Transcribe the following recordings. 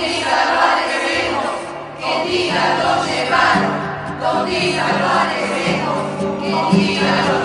Contigo lo haremos, que diga lo llevaron, contigo lo que diga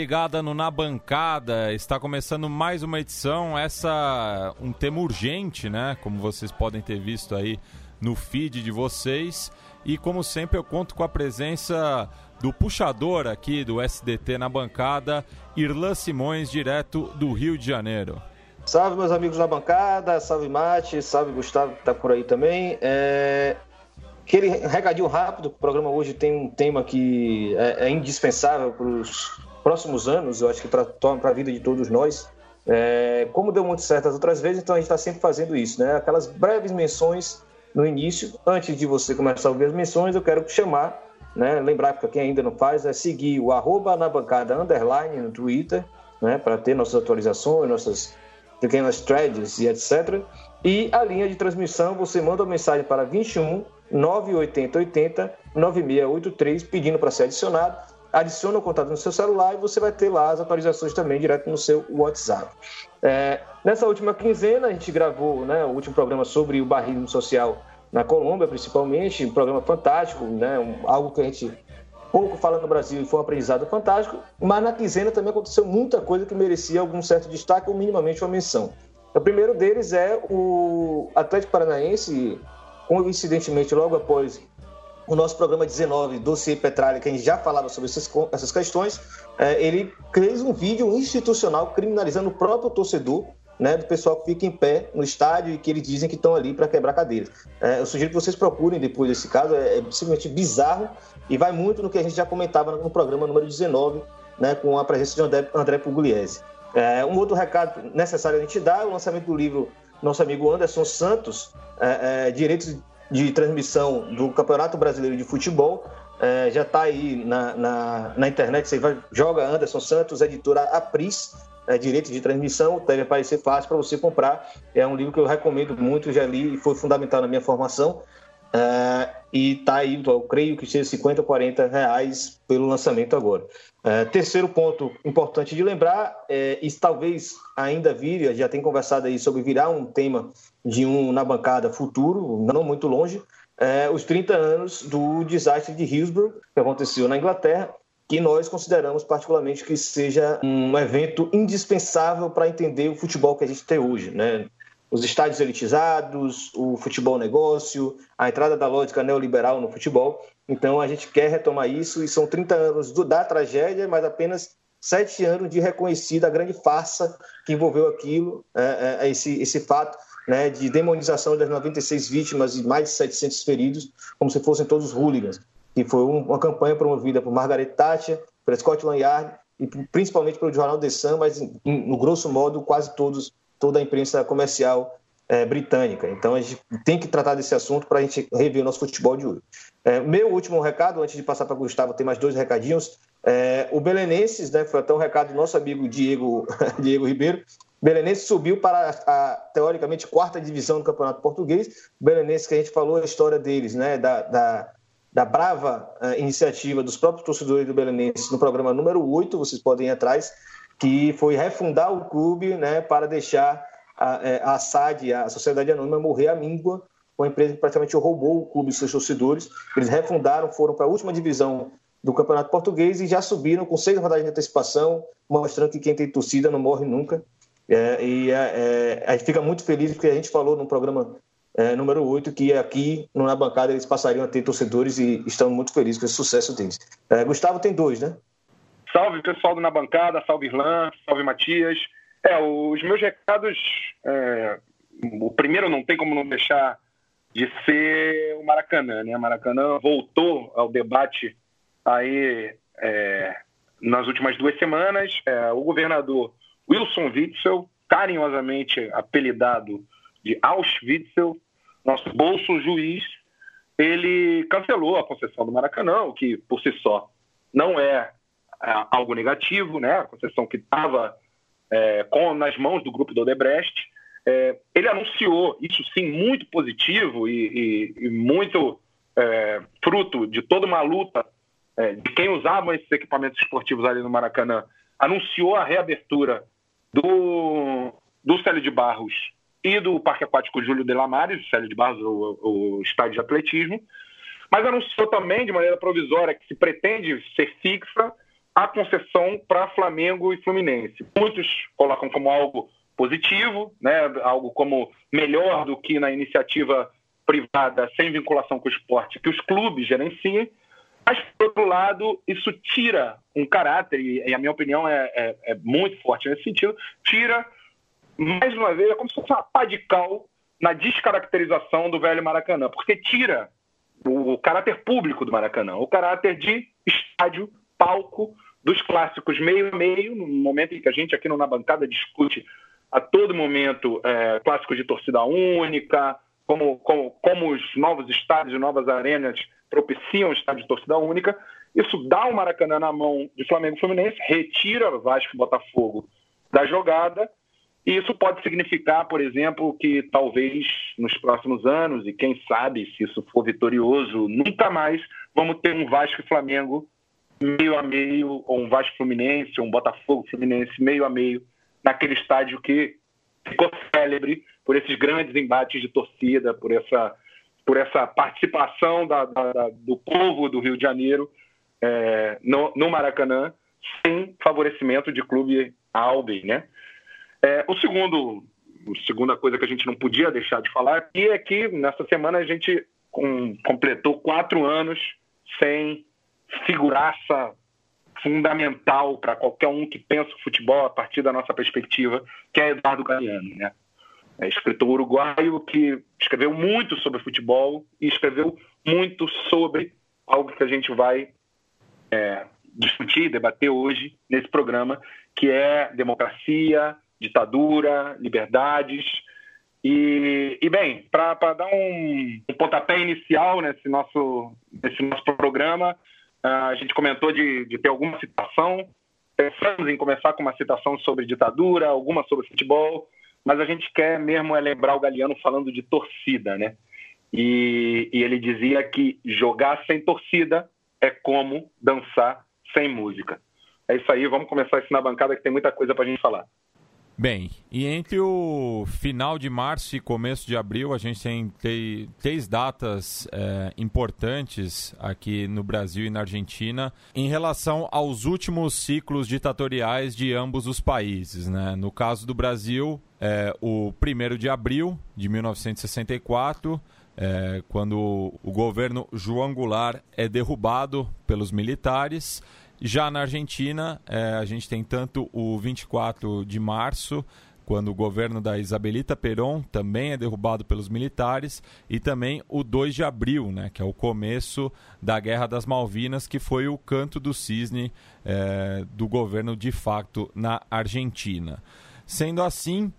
ligada no Na Bancada. Está começando mais uma edição, essa um tema urgente, né? Como vocês podem ter visto aí no feed de vocês. E como sempre eu conto com a presença do puxador aqui do SDT na bancada, Irlan Simões, direto do Rio de Janeiro. Salve meus amigos na bancada, salve Mate, salve Gustavo que tá por aí também. É... Aquele recadinho rápido, o programa hoje tem um tema que é, é indispensável para os próximos anos, eu acho que para a vida de todos nós, é, como deu muito certo as outras vezes, então a gente está sempre fazendo isso, né? Aquelas breves menções no início. Antes de você começar a ouvir as menções, eu quero chamar, né? Lembrar para quem ainda não faz, é seguir o arroba na bancada underline no Twitter, né? Para ter nossas atualizações, nossas pequenas threads e etc. E a linha de transmissão, você manda uma mensagem para 21 980 80 9683 pedindo para ser adicionado adiciona o contato no seu celular e você vai ter lá as atualizações também direto no seu WhatsApp. É, nessa última quinzena, a gente gravou né, o último programa sobre o barrismo social na Colômbia, principalmente, um programa fantástico, né, um, algo que a gente pouco fala no Brasil e foi um aprendizado fantástico, mas na quinzena também aconteceu muita coisa que merecia algum certo destaque ou minimamente uma menção. O primeiro deles é o Atlético Paranaense, coincidentemente, logo após o nosso programa 19, Dossiê Petralha, que a gente já falava sobre essas, essas questões, é, ele fez um vídeo institucional criminalizando o próprio torcedor, né, do pessoal que fica em pé no estádio e que eles dizem que estão ali para quebrar cadeiras. É, eu sugiro que vocês procurem depois desse caso, é, é, simplesmente bizarro e vai muito no que a gente já comentava no programa número 19, né, com a presença de André, André Pugliese. É, um outro recado necessário a gente dar é o lançamento do livro nosso amigo Anderson Santos, é, é, Direitos de transmissão do Campeonato Brasileiro de Futebol. É, já está aí na, na, na, internet, você vai, joga Anderson Santos, editora Apris, é, direito de transmissão, deve aparecer fácil para você comprar. É um livro que eu recomendo muito, já li e foi fundamental na minha formação. É, e está aí, eu creio que seja 50, 40 reais pelo lançamento agora. É, terceiro ponto importante de lembrar, é, e talvez ainda vire, já tem conversado aí sobre virar um tema de um na bancada futuro, não muito longe, é, os 30 anos do desastre de Hillsborough, que aconteceu na Inglaterra, que nós consideramos particularmente que seja um evento indispensável para entender o futebol que a gente tem hoje, né? Os estádios elitizados, o futebol negócio, a entrada da lógica neoliberal no futebol. Então a gente quer retomar isso e são 30 anos do, da tragédia, mas apenas sete anos de reconhecida a grande farsa que envolveu aquilo, é, é, esse, esse fato né, de demonização das 96 vítimas e mais de 700 feridos, como se fossem todos hooligans, que foi uma campanha promovida por Margaret Thatcher, por Scotland Yard e principalmente pelo jornal The Sun, mas no grosso modo quase todos toda a imprensa comercial é, britânica. Então a gente tem que tratar desse assunto para a gente rever o nosso futebol de hoje. É, meu último recado, antes de passar para o Gustavo, tem mais dois recadinhos. É, o Belenenses, né, foi até um recado do nosso amigo Diego, Diego Ribeiro, Belenense subiu para a, a, teoricamente quarta divisão do Campeonato Português. O Belenense que a gente falou a história deles, né, da, da, da brava uh, iniciativa dos próprios torcedores do Belenense no programa número 8, vocês podem ir atrás, que foi refundar o clube né, para deixar a, é, a SAD, a Sociedade Anônima, morrer à míngua, uma empresa que praticamente roubou o clube dos seus torcedores. Eles refundaram, foram para a última divisão do Campeonato Português e já subiram com seis rodadas de antecipação, mostrando que quem tem torcida não morre nunca. É, e é, é, a gente fica muito feliz porque a gente falou no programa é, número 8 que aqui na bancada eles passariam a ter torcedores e estamos muito felizes com esse sucesso deles. É, Gustavo tem dois, né? Salve pessoal do Na Bancada, salve Irlan, salve Matias. É, os meus recados, o primeiro não tem como não deixar de ser o Maracanã, né? O Maracanã voltou ao debate aí é, nas últimas duas semanas. É, o governador Wilson Witzel, carinhosamente apelidado de Auschwitzel, nosso bolso juiz, ele cancelou a concessão do Maracanã, o que por si só não é, é algo negativo, né? A concessão que estava é, nas mãos do grupo do Odebrecht. É, ele anunciou, isso sim, muito positivo e, e, e muito é, fruto de toda uma luta é, de quem usava esses equipamentos esportivos ali no Maracanã, anunciou a reabertura do, do Célio de Barros e do Parque Aquático Júlio de Lamares, o Célio de Barros, o, o estádio de atletismo, mas anunciou também de maneira provisória que se pretende ser fixa a concessão para Flamengo e Fluminense. Muitos colocam como algo positivo, né, algo como melhor do que na iniciativa privada sem vinculação com o esporte que os clubes gerenciem, mas, por outro lado, isso tira um caráter, e a minha opinião é, é, é muito forte nesse sentido, tira, mais uma vez, é como se fosse uma pá de cal na descaracterização do velho Maracanã, porque tira o, caráter público do Maracanã, o caráter de estádio, palco, dos clássicos meio a meio, no momento em que a gente aqui Na Bancada discute a todo momento é, clássicos de torcida única, como, como, como os novos estádios e novas arenas propiciam o estádio de torcida única. Isso dá o Maracanã na mão de Flamengo e Fluminense, retira Vasco e Botafogo da jogada. E isso pode significar, por exemplo, que talvez nos próximos anos, e quem sabe se isso for vitorioso, nunca mais vamos ter um Vasco e Flamengo meio a meio, ou um Vasco Fluminense, ou um Botafogo Fluminense meio a meio, naquele estádio que ficou célebre por esses grandes embates de torcida, por essa por essa participação da, da, do povo do Rio de Janeiro é, no, no, Maracanã, sem favorecimento de clube Albi, né? É, o segundo, a segunda coisa que a gente não podia deixar de falar aqui é que nessa semana a gente com, completou quatro anos sem figuraça fundamental para qualquer um que pensa o futebol a partir da nossa perspectiva, que é Eduardo Galeano, né? É escritor uruguaio que escreveu muito sobre futebol e escreveu muito sobre algo que a gente vai é, discutir, debater hoje nesse programa, que é democracia, ditadura, liberdades. E, e bem, para dar um, um, pontapé inicial nesse nosso, nesse nosso programa, a gente comentou de, de ter alguma citação. Pensamos em começar com uma citação sobre ditadura, alguma sobre futebol mas a gente quer mesmo é lembrar o Galeano falando de torcida, né? E, e ele dizia que jogar sem torcida é como dançar sem música. É isso aí, vamos começar isso na bancada que tem muita coisa para a gente falar. Bem, e entre o final de março e começo de abril, a gente tem, três datas é, importantes aqui no Brasil e na Argentina em relação aos últimos ciclos ditatoriais de ambos os países. Né? No caso do Brasil, é, o 1 de abril de 1964, é, quando o governo João Goulart é derrubado pelos militares. Já na Argentina, é, a gente tem tanto o 24 de março, quando o governo da Isabelita Perón também é derrubado pelos militares, e também o 2 de abril, né, que é o começo da Guerra das Malvinas, que foi o canto do cisne é, do governo de facto na Argentina. Sendo assim,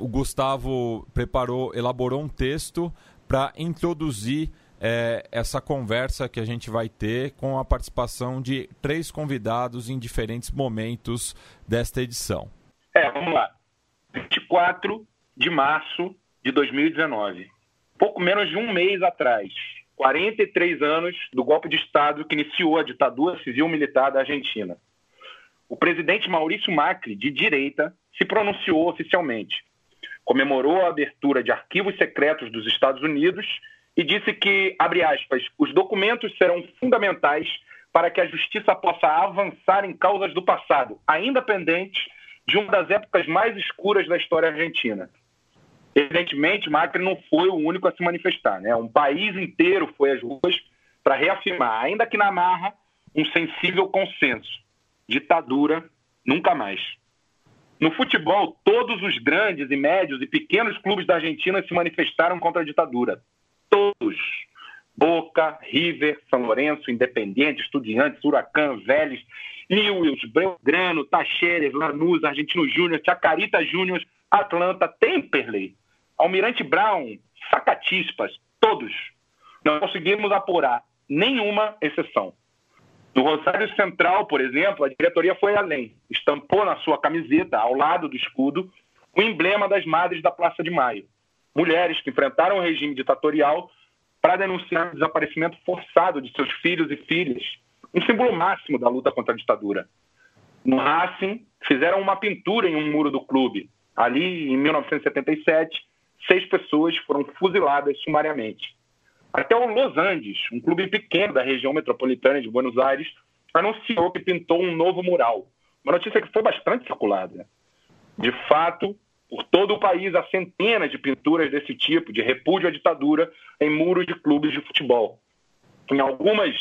o Gustavo preparou, elaborou um texto para introduzir é, essa conversa que a gente vai ter com a participação de três convidados em diferentes momentos desta edição. É, vamos lá. 24 de março de 2019. Pouco menos de um mês atrás. 43 anos do golpe de Estado que iniciou a ditadura civil-militar da Argentina. O presidente Maurício Macri, de direita, se pronunciou oficialmente. Comemorou a abertura de arquivos secretos dos Estados Unidos e disse que, abre aspas, os documentos serão fundamentais para que a justiça possa avançar em causas do passado, ainda pendentes de uma das épocas mais escuras da história argentina. Evidentemente, Macri não foi o único a se manifestar. Né? Um país inteiro foi às ruas para reafirmar, ainda que na marra, um sensível consenso. Ditadura, nunca mais. No futebol, todos os grandes e médios e pequenos clubes da Argentina se manifestaram contra a ditadura. Todos. Boca, River, São Lourenço, Independiente, Estudiantes, Huracan, Vélez, Newells, Belgrano, Tacheres, Lanús, Argentino Júnior, Chacarita Júnior, Atlanta, Temperley, Almirante Brown, Sacatispas, todos. Não conseguimos apurar nenhuma exceção. No Rosário Central, por exemplo, a diretoria foi além. Estampou na sua camiseta, ao lado do escudo, o emblema das Madres da Praça de Maio. Mulheres que enfrentaram o regime ditatorial para denunciar o desaparecimento forçado de seus filhos e filhas, um símbolo máximo da luta contra a ditadura. No Racing, fizeram uma pintura em um muro do clube. Ali, em 1977, seis pessoas foram fuziladas sumariamente. Até o Los Andes, um clube pequeno da região metropolitana de Buenos Aires, anunciou que pintou um novo mural. Uma notícia que foi bastante circulada. De fato, por todo o país há centenas de pinturas desse tipo, de repúdio à ditadura, em muros de clubes de futebol. Em algumas,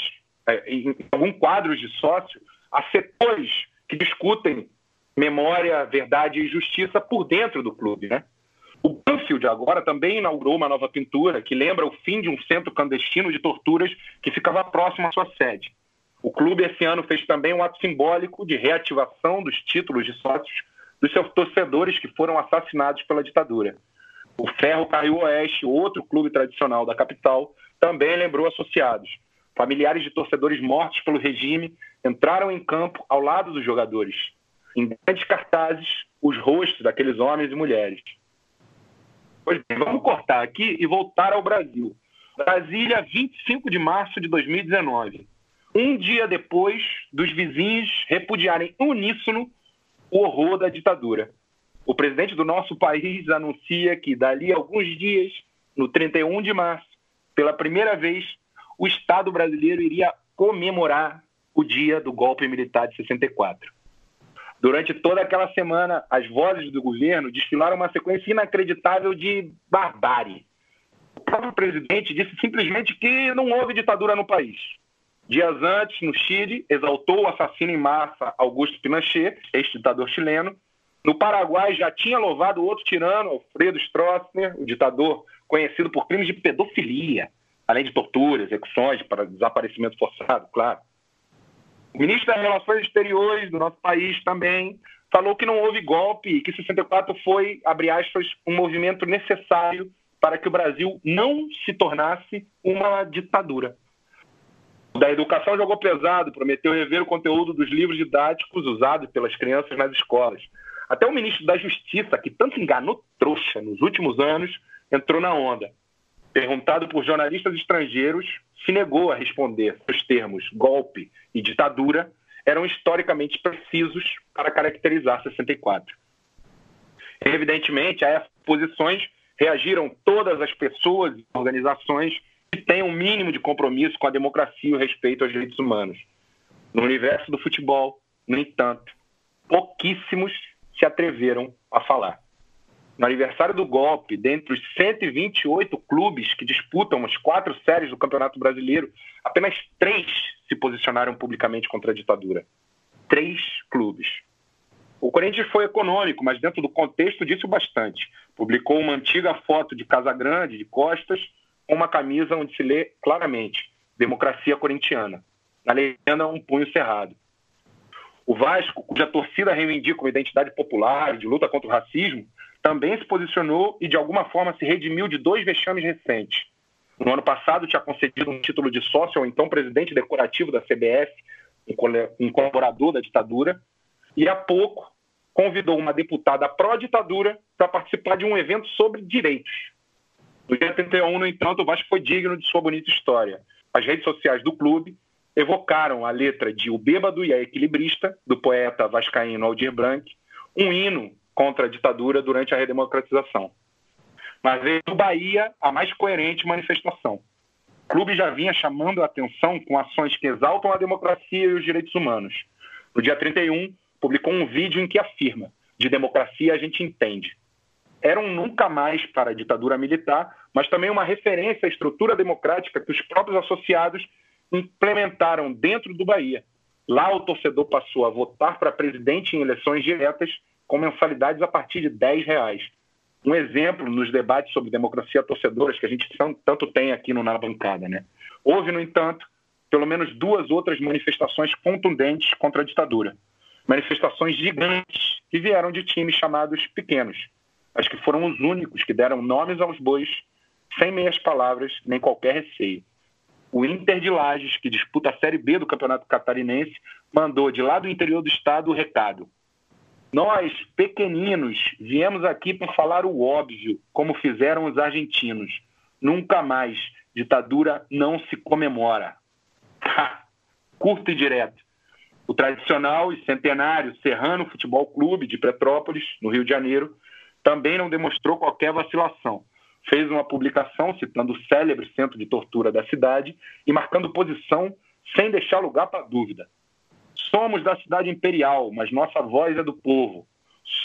é, em alguns quadros de sócio, há setores que discutem memória, verdade e justiça por dentro do clube, né? O Banfield agora também inaugurou uma nova pintura que lembra o fim de um centro clandestino de torturas que ficava próximo à sua sede. O clube esse ano fez também um ato simbólico de reativação dos títulos de sócios dos seus torcedores que foram assassinados pela ditadura. O Ferro Carril Oeste, outro clube tradicional da capital, também lembrou associados. Familiares de torcedores mortos pelo regime entraram em campo ao lado dos jogadores. Em grandes cartazes, os rostos daqueles homens e mulheres. Pois bem, vamos cortar aqui e voltar ao Brasil. Brasília, 25 de março de 2019. Um dia depois dos vizinhos repudiarem uníssono o horror da ditadura. O presidente do nosso país anuncia que, dali a alguns dias, no 31 de março, pela primeira vez, o Estado brasileiro iria comemorar o dia do golpe militar de 64. Durante toda aquela semana, as vozes do governo desfilaram uma sequência inacreditável de barbárie. O próprio presidente disse simplesmente que não houve ditadura no país. Dias antes, no Chile, exaltou o assassino em massa Augusto Pinochet, ex-ditador chileno. No Paraguai, já tinha louvado outro tirano, Alfredo Stroessner, o ditador conhecido por crimes de pedofilia, além de tortura, execuções para desaparecimento forçado, claro. O ministro das Relações Exteriores do nosso país também falou que não houve golpe e que 64 foi, abre aspas, um movimento necessário para que o Brasil não se tornasse uma ditadura. O da educação jogou pesado, prometeu rever o conteúdo dos livros didáticos usados pelas crianças nas escolas. Até o ministro da Justiça, que tanto enganou trouxa nos últimos anos, entrou na onda. Perguntado por jornalistas estrangeiros, se negou a responder os termos golpe e ditadura eram historicamente precisos para caracterizar 64. Evidentemente, a essas posições reagiram todas as pessoas e organizações que têm um mínimo de compromisso com a democracia e o respeito aos direitos humanos. No universo do futebol, no entanto, pouquíssimos se atreveram a falar. No aniversário do golpe, dentre os 128 clubes que disputam as quatro séries do Campeonato Brasileiro, apenas três se posicionaram publicamente contra a ditadura. Três clubes. O Corinthians foi econômico, mas dentro do contexto disse o bastante. Publicou uma antiga foto de Casa Grande, de costas, com uma camisa onde se lê claramente Democracia Corintiana. Na legenda, um punho cerrado. O Vasco, cuja torcida reivindica uma identidade popular de luta contra o racismo, também se posicionou e de alguma forma se redimiu de dois vexames recentes. No ano passado, tinha concedido um título de sócio ao então presidente decorativo da CBF, um colaborador da ditadura, e há pouco convidou uma deputada pró-ditadura para participar de um evento sobre direitos. No dia 31, no entanto, o Vasco foi digno de sua bonita história. As redes sociais do clube evocaram a letra de O Bêbado e a Equilibrista, do poeta vascaíno Aldir Blanc, um hino contra a ditadura durante a redemocratização. Mas veio do Bahia a mais coerente manifestação. O clube já vinha chamando a atenção com ações que exaltam a democracia e os direitos humanos. No dia 31, publicou um vídeo em que afirma: de democracia a gente entende era um nunca mais para a ditadura militar, mas também uma referência à estrutura democrática que os próprios associados implementaram dentro do Bahia. Lá o torcedor passou a votar para presidente em eleições diretas com mensalidades a partir de 10 reais. Um exemplo nos debates sobre democracia torcedoras que a gente tanto tem aqui no Na Bancada. Né? Houve, no entanto, pelo menos duas outras manifestações contundentes contra a ditadura. Manifestações gigantes que vieram de times chamados pequenos, mas que foram os únicos que deram nomes aos bois sem meias palavras nem qualquer receio. O Inter de Lages, que disputa a Série B do Campeonato Catarinense, mandou de lá do interior do estado o recado. Nós, pequeninos, viemos aqui para falar o óbvio, como fizeram os argentinos. Nunca mais. Ditadura não se comemora. Curto e direto. O tradicional e centenário Serrano Futebol Clube de Petrópolis, no Rio de Janeiro, também não demonstrou qualquer vacilação. Fez uma publicação citando o célebre centro de tortura da cidade e marcando posição sem deixar lugar para dúvida. Somos da cidade imperial, mas nossa voz é do povo.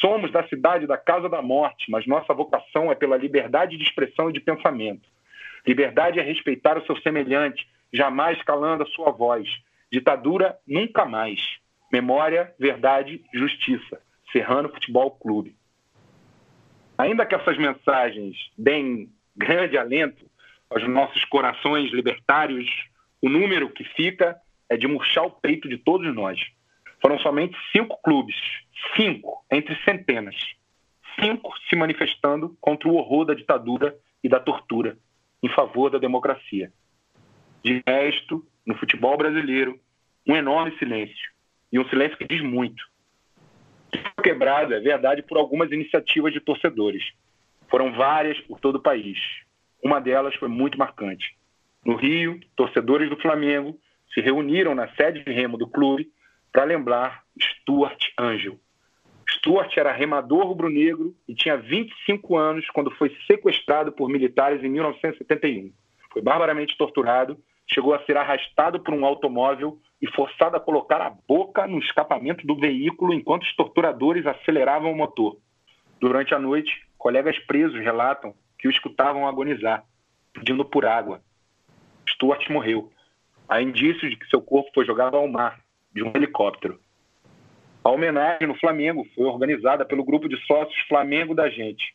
Somos da cidade da casa da morte, mas nossa vocação é pela liberdade de expressão e de pensamento. Liberdade é respeitar o seu semelhante, jamais calando a sua voz. Ditadura, nunca mais. Memória, verdade, justiça. Serrano Futebol Clube. Ainda que essas mensagens deem grande alento aos nossos corações libertários, o número que fica é de murchar o peito de todos nós. Foram somente cinco clubes, cinco entre centenas, cinco se manifestando contra o horror da ditadura e da tortura, em favor da democracia. De resto, no futebol brasileiro, um enorme silêncio, e um silêncio que diz muito quebrado, é verdade, por algumas iniciativas de torcedores. Foram várias por todo o país. Uma delas foi muito marcante. No Rio, torcedores do Flamengo se reuniram na sede de remo do clube para lembrar Stuart Angel. Stuart era remador rubro-negro e tinha 25 anos quando foi sequestrado por militares em 1971. Foi barbaramente torturado, chegou a ser arrastado por um automóvel e forçado a colocar a boca no escapamento do veículo enquanto os torturadores aceleravam o motor. Durante a noite, colegas presos relatam que o escutavam agonizar, pedindo por água. Stuart morreu. Há indícios de que seu corpo foi jogado ao mar de um helicóptero. A homenagem no Flamengo foi organizada pelo grupo de sócios Flamengo da Gente.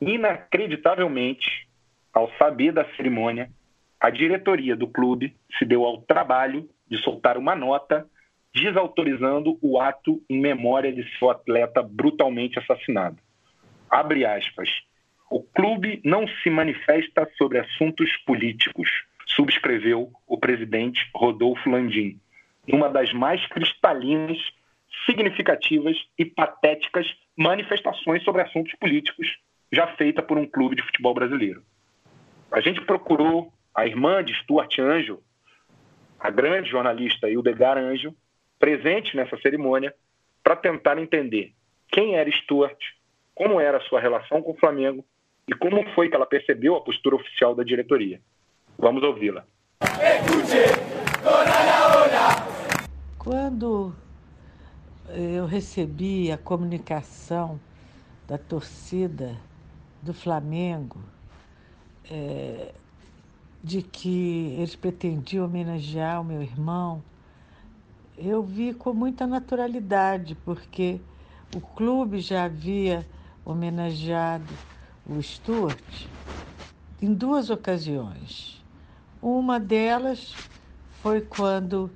Inacreditavelmente, ao saber da cerimônia, a diretoria do clube se deu ao trabalho de soltar uma nota desautorizando o ato em memória de seu atleta brutalmente assassinado. Abre aspas. O clube não se manifesta sobre assuntos políticos, subscreveu o presidente Rodolfo Landim, numa das mais cristalinas, significativas e patéticas manifestações sobre assuntos políticos já feita por um clube de futebol brasileiro. A gente procurou a irmã de Stuart Anjo, a grande jornalista Hildegar Anjo, presente nessa cerimônia, para tentar entender quem era Stuart, como era a sua relação com o Flamengo e como foi que ela percebeu a postura oficial da diretoria. Vamos ouvi-la. Quando eu recebi a comunicação da torcida do Flamengo, é, de que eles pretendiam homenagear o meu irmão, eu vi com muita naturalidade, porque o clube já havia homenageado o Stuart em duas ocasiões. Uma delas foi quando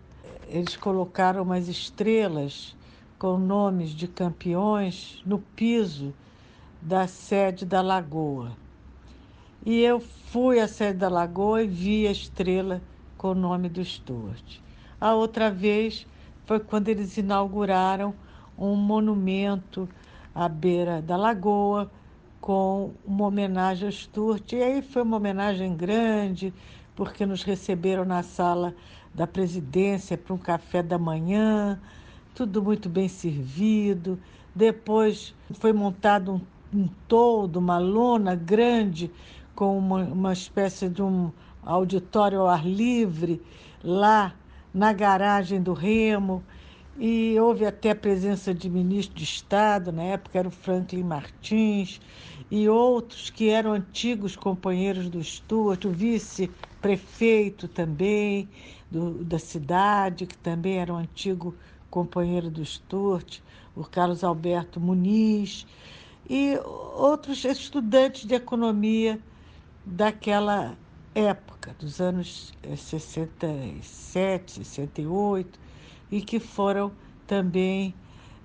eles colocaram umas estrelas com nomes de campeões no piso da sede da Lagoa. E eu fui à sede da Lagoa e vi a estrela com o nome do Stuart. A outra vez foi quando eles inauguraram um monumento à beira da lagoa com uma homenagem ao Sturte. E aí foi uma homenagem grande, porque nos receberam na sala da presidência para um café da manhã, tudo muito bem servido. Depois foi montado um, um todo, uma lona grande, com uma, uma espécie de um auditório ao ar livre, lá na garagem do Remo e houve até a presença de ministro de Estado, na época era o Franklin Martins, e outros que eram antigos companheiros do Stuart, o vice-prefeito também do, da cidade, que também era um antigo companheiro do Stuart, o Carlos Alberto Muniz, e outros estudantes de economia daquela época, dos anos 67, eh, 68, e que foram também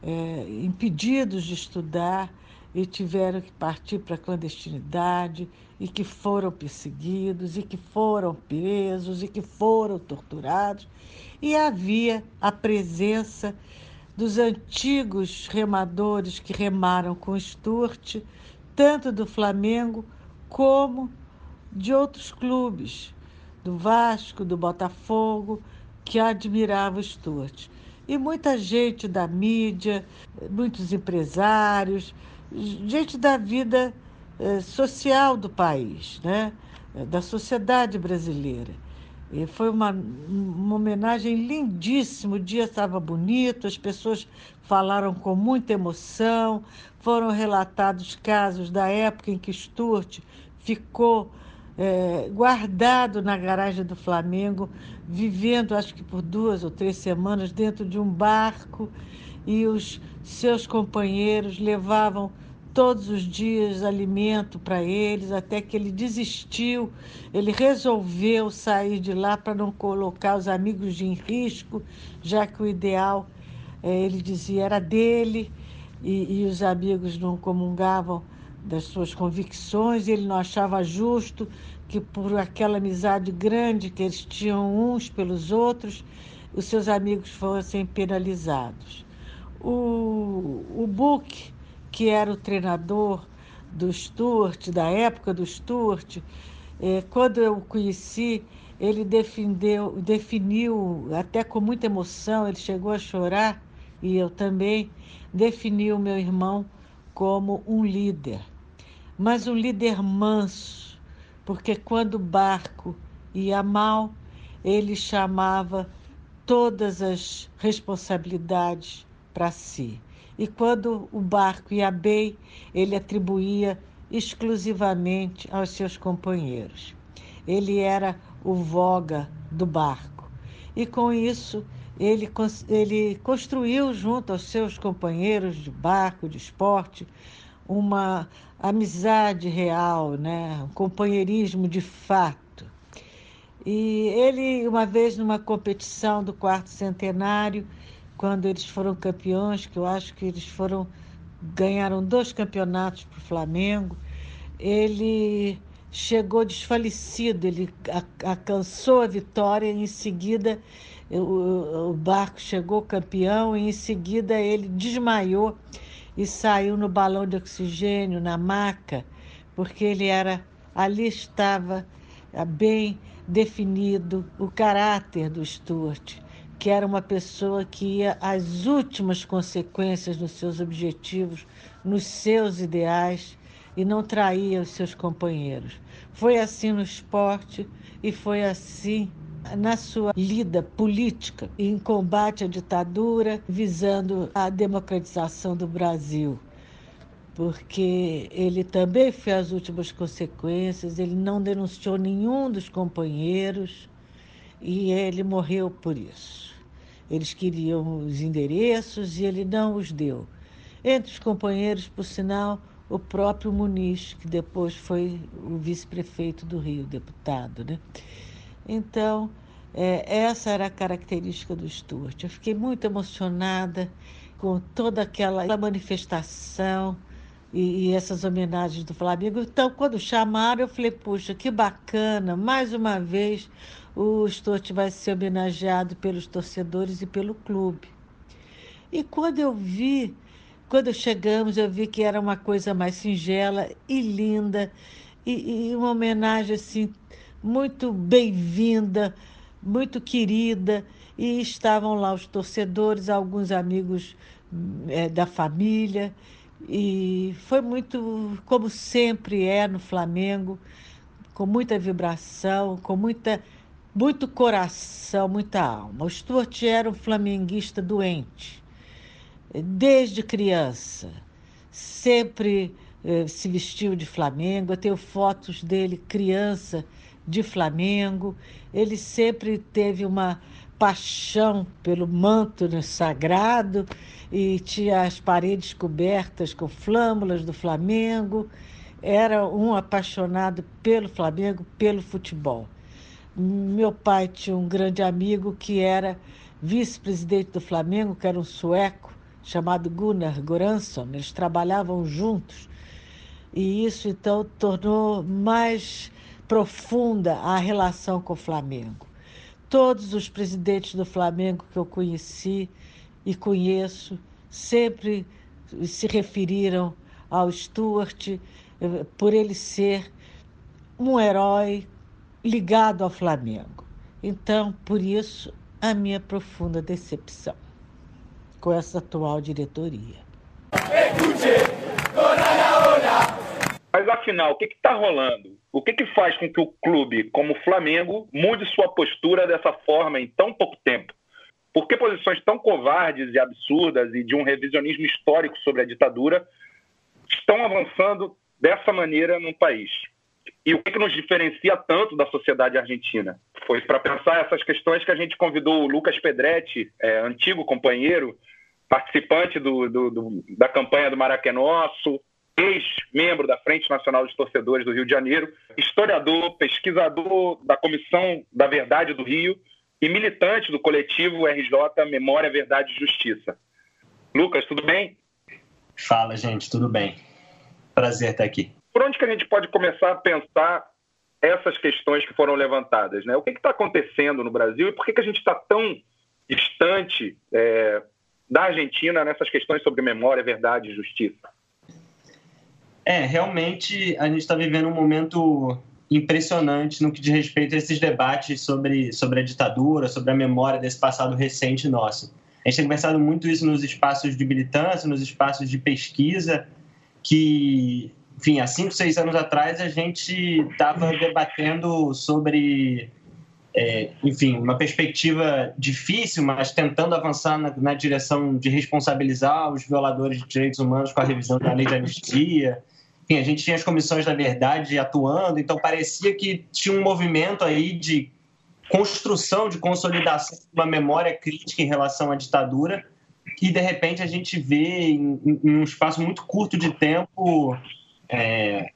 é, impedidos de estudar e tiveram que partir para a clandestinidade e que foram perseguidos e que foram presos e que foram torturados. E havia a presença dos antigos remadores que remaram com Stuart, tanto do Flamengo como de outros clubes, do Vasco, do Botafogo, que admirava o Stuart. E muita gente da mídia, muitos empresários, gente da vida eh, social do país, né? da sociedade brasileira. E foi uma, uma homenagem lindíssima. O dia estava bonito, as pessoas falaram com muita emoção. Foram relatados casos da época em que Stuart ficou é, guardado na garagem do Flamengo, vivendo acho que por duas ou três semanas dentro de um barco e os seus companheiros levavam todos os dias alimento para eles, até que ele desistiu, ele resolveu sair de lá para não colocar os amigos em risco, já que o ideal, é, ele dizia, era dele e, e os amigos não comungavam das suas convicções, ele não achava justo que, por aquela amizade grande que eles tinham uns pelos outros, os seus amigos fossem penalizados. O, o Book, que era o treinador do Stuart, da época do Stuart, eh, quando eu o conheci, ele defendeu, definiu, até com muita emoção, ele chegou a chorar, e eu também, definiu meu irmão como um líder mas um líder manso, porque quando o barco ia mal, ele chamava todas as responsabilidades para si. E quando o barco ia bem, ele atribuía exclusivamente aos seus companheiros. Ele era o voga do barco. E com isso, ele, ele construiu, junto aos seus companheiros de barco, de esporte, uma amizade real, né? um companheirismo de fato. E ele, uma vez numa competição do quarto centenário, quando eles foram campeões, que eu acho que eles foram ganharam dois campeonatos para o Flamengo, ele chegou desfalecido, ele alcançou a vitória e em seguida o, o barco chegou campeão e em seguida ele desmaiou e saiu no balão de oxigênio, na maca, porque ele era ali estava ah, bem definido o caráter do Stuart, que era uma pessoa que ia às últimas consequências nos seus objetivos, nos seus ideais e não traía os seus companheiros. Foi assim no esporte e foi assim na sua lida política em combate à ditadura, visando a democratização do Brasil. Porque ele também foi as últimas consequências, ele não denunciou nenhum dos companheiros e ele morreu por isso. Eles queriam os endereços e ele não os deu. Entre os companheiros, por sinal, o próprio Muniz, que depois foi o vice-prefeito do Rio, deputado. Né? Então, é, essa era a característica do Stuart. Eu fiquei muito emocionada com toda aquela manifestação e, e, essas homenagens do Flamengo. Então, quando chamaram, eu falei, puxa, que bacana, mais uma vez o Stuart vai ser homenageado pelos torcedores e pelo clube. E quando eu vi quando chegamos, eu vi que era uma coisa mais singela e linda, e, e uma homenagem assim, muito bem-vinda, muito querida. E estavam lá os torcedores, alguns amigos é, da família. E foi muito, como sempre é no Flamengo, com muita vibração, com muita, muito coração, muita alma. O Stuart era um flamenguista doente, desde criança. Sempre eh, se vestiu de Flamengo. Eu tenho fotos dele criança de Flamengo. Ele sempre teve uma paixão pelo manto sagrado e tinha as paredes cobertas com flâmulas do Flamengo. Era um apaixonado pelo Flamengo, pelo futebol. Meu pai tinha um grande amigo que era vice-presidente do Flamengo, que era um sueco chamado Gunnar Goransson. Eles trabalhavam juntos e isso então tornou mais profunda a relação com o Flamengo. Todos os presidentes do Flamengo que eu conheci e conheço sempre se referiram ao Stuart eh, por ele ser um herói ligado ao Flamengo. Então, por isso, a minha profunda decepção com essa atual diretoria. Mas afinal, o que está rolando? O que, que faz com que o clube, como o Flamengo, mude sua postura dessa forma em tão pouco tempo? Por que posições tão covardes e absurdas e de um revisionismo histórico sobre a ditadura estão avançando dessa maneira no país? E o que, que nos diferencia tanto da sociedade argentina? Foi para pensar essas questões que a gente convidou o Lucas Pedretti, é, antigo companheiro, participante do, do, do, da campanha do Maracanãoço, ex-membro da Frente Nacional dos Torcedores do Rio de Janeiro, historiador, pesquisador da Comissão da Verdade do Rio e militante do coletivo RJ Memória, Verdade e Justiça. Lucas, tudo bem? Fala, gente, tudo bem. Prazer estar aqui. Por onde que a gente pode começar a pensar essas questões que foram levantadas? Né? O que está acontecendo no Brasil e por que, que a gente está tão distante é, da Argentina nessas questões sobre memória, verdade e justiça? É, realmente a gente está vivendo um momento impressionante no que diz respeito a esses debates sobre, sobre a ditadura, sobre a memória desse passado recente nosso. A gente tem conversado muito isso nos espaços de militância, nos espaços de pesquisa, que, enfim, há cinco, seis anos atrás a gente estava debatendo sobre, é, enfim, uma perspectiva difícil, mas tentando avançar na, na direção de responsabilizar os violadores de direitos humanos com a revisão da lei de anistia, enfim, a gente tinha as comissões da verdade atuando, então parecia que tinha um movimento aí de construção, de consolidação de uma memória crítica em relação à ditadura, e de repente a gente vê em, em um espaço muito curto de tempo, é,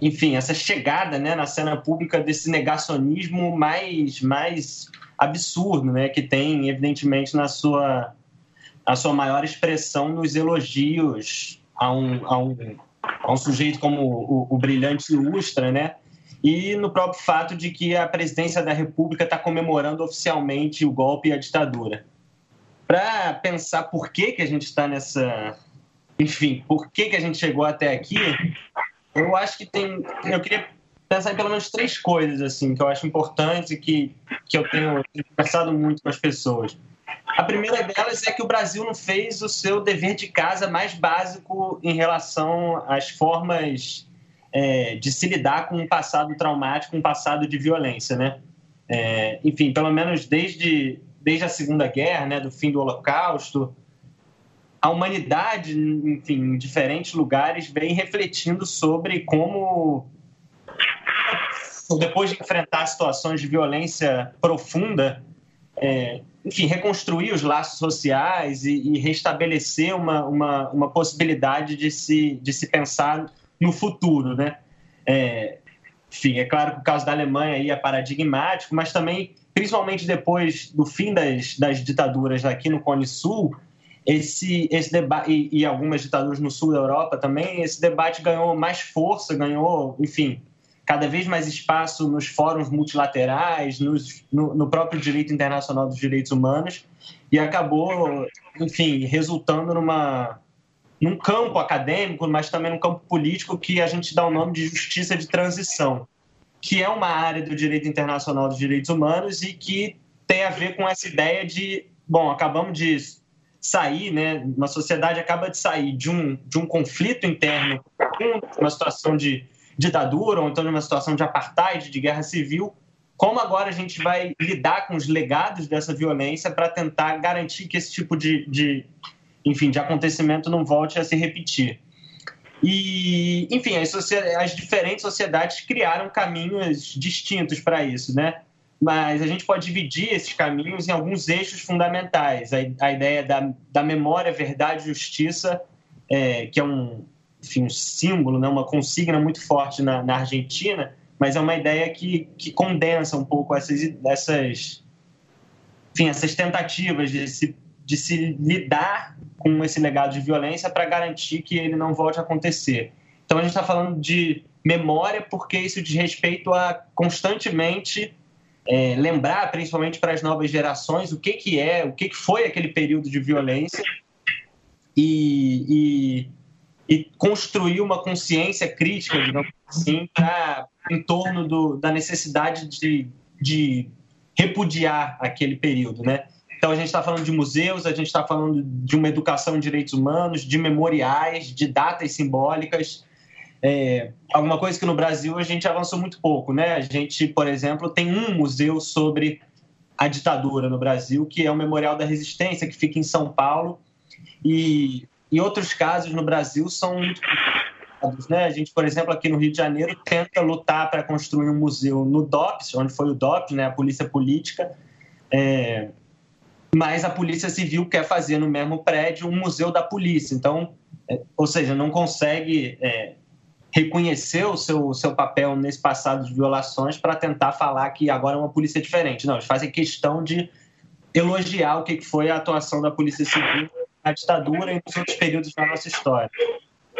enfim, essa chegada né, na cena pública desse negacionismo mais, mais absurdo, né, que tem, evidentemente, na sua, a sua maior expressão nos elogios a um, a um a um sujeito como o, o brilhante Ustra, né? E no próprio fato de que a presidência da República está comemorando oficialmente o golpe e a ditadura. Para pensar por que, que a gente está nessa. Enfim, por que, que a gente chegou até aqui, eu acho que tem. Eu queria pensar em pelo menos três coisas assim que eu acho importantes e que, que eu tenho conversado muito com as pessoas. A primeira delas é que o Brasil não fez o seu dever de casa mais básico em relação às formas é, de se lidar com um passado traumático, um passado de violência, né? É, enfim, pelo menos desde, desde a Segunda Guerra, né, do fim do Holocausto, a humanidade, enfim, em diferentes lugares, vem refletindo sobre como, depois de enfrentar situações de violência profunda, é, enfim, reconstruir os laços sociais e, e restabelecer uma, uma, uma, possibilidade de se, de se pensar no futuro, né? É, enfim, é claro que o caso da Alemanha aí é paradigmático, mas também, principalmente depois do fim das, das ditaduras aqui no Cone Sul, esse, esse debate, e, algumas ditaduras no sul da Europa também, esse debate ganhou mais força, ganhou, enfim, cada vez mais espaço nos fóruns multilaterais, nos, no, no, próprio direito internacional dos direitos humanos, e acabou, enfim, resultando numa, num campo acadêmico, mas também num campo político que a gente dá o nome de justiça de transição, que é uma área do direito internacional dos direitos humanos e que tem a ver com essa ideia de, bom, acabamos de sair, né, uma sociedade acaba de sair de um, de um conflito interno, uma situação de ditadura, ou então de uma situação de apartheid, de guerra civil, como agora a gente vai lidar com os legados dessa violência para tentar garantir que esse tipo de, de enfim, de acontecimento não volte a se repetir. E, enfim, as, as diferentes sociedades criaram caminhos distintos para isso, né? Mas a gente pode dividir esses caminhos em alguns eixos fundamentais. A, a ideia da, da memória, verdade e justiça, é, que é um, enfim, um símbolo, né? uma consigna muito forte na, na Argentina, mas é uma ideia que, que condensa um pouco essas, essas, enfim, essas tentativas de se, de se lidar com esse legado de violência para garantir que ele não volte a acontecer. Então a gente está falando de memória porque isso diz respeito a constantemente é, lembrar, principalmente para as novas gerações, o que, que é, o que, que foi aquele período de violência e, e, e construir uma consciência crítica, digamos assim, pra, em torno do, da necessidade de, de repudiar aquele período, né? Então, a gente está falando de museus, a gente está falando de uma educação em direitos humanos, de memoriais, de datas simbólicas. É, alguma coisa que no Brasil a gente avançou muito pouco, né? A gente, por exemplo, tem um museu sobre a ditadura no Brasil, que é o Memorial da Resistência, que fica em São Paulo. E, e outros casos no Brasil são muito né? A gente, por exemplo, aqui no Rio de Janeiro, tenta lutar para construir um museu no DOPS, onde foi o DOPS, né? A Polícia Política. É, mas a Polícia Civil quer fazer no mesmo prédio um museu da polícia. Então, é, ou seja, não consegue é, reconhecer o seu, seu papel nesse passado de violações para tentar falar que agora é uma polícia diferente. Não, eles fazem questão de elogiar o que foi a atuação da Polícia Civil na ditadura e nos outros períodos da nossa história.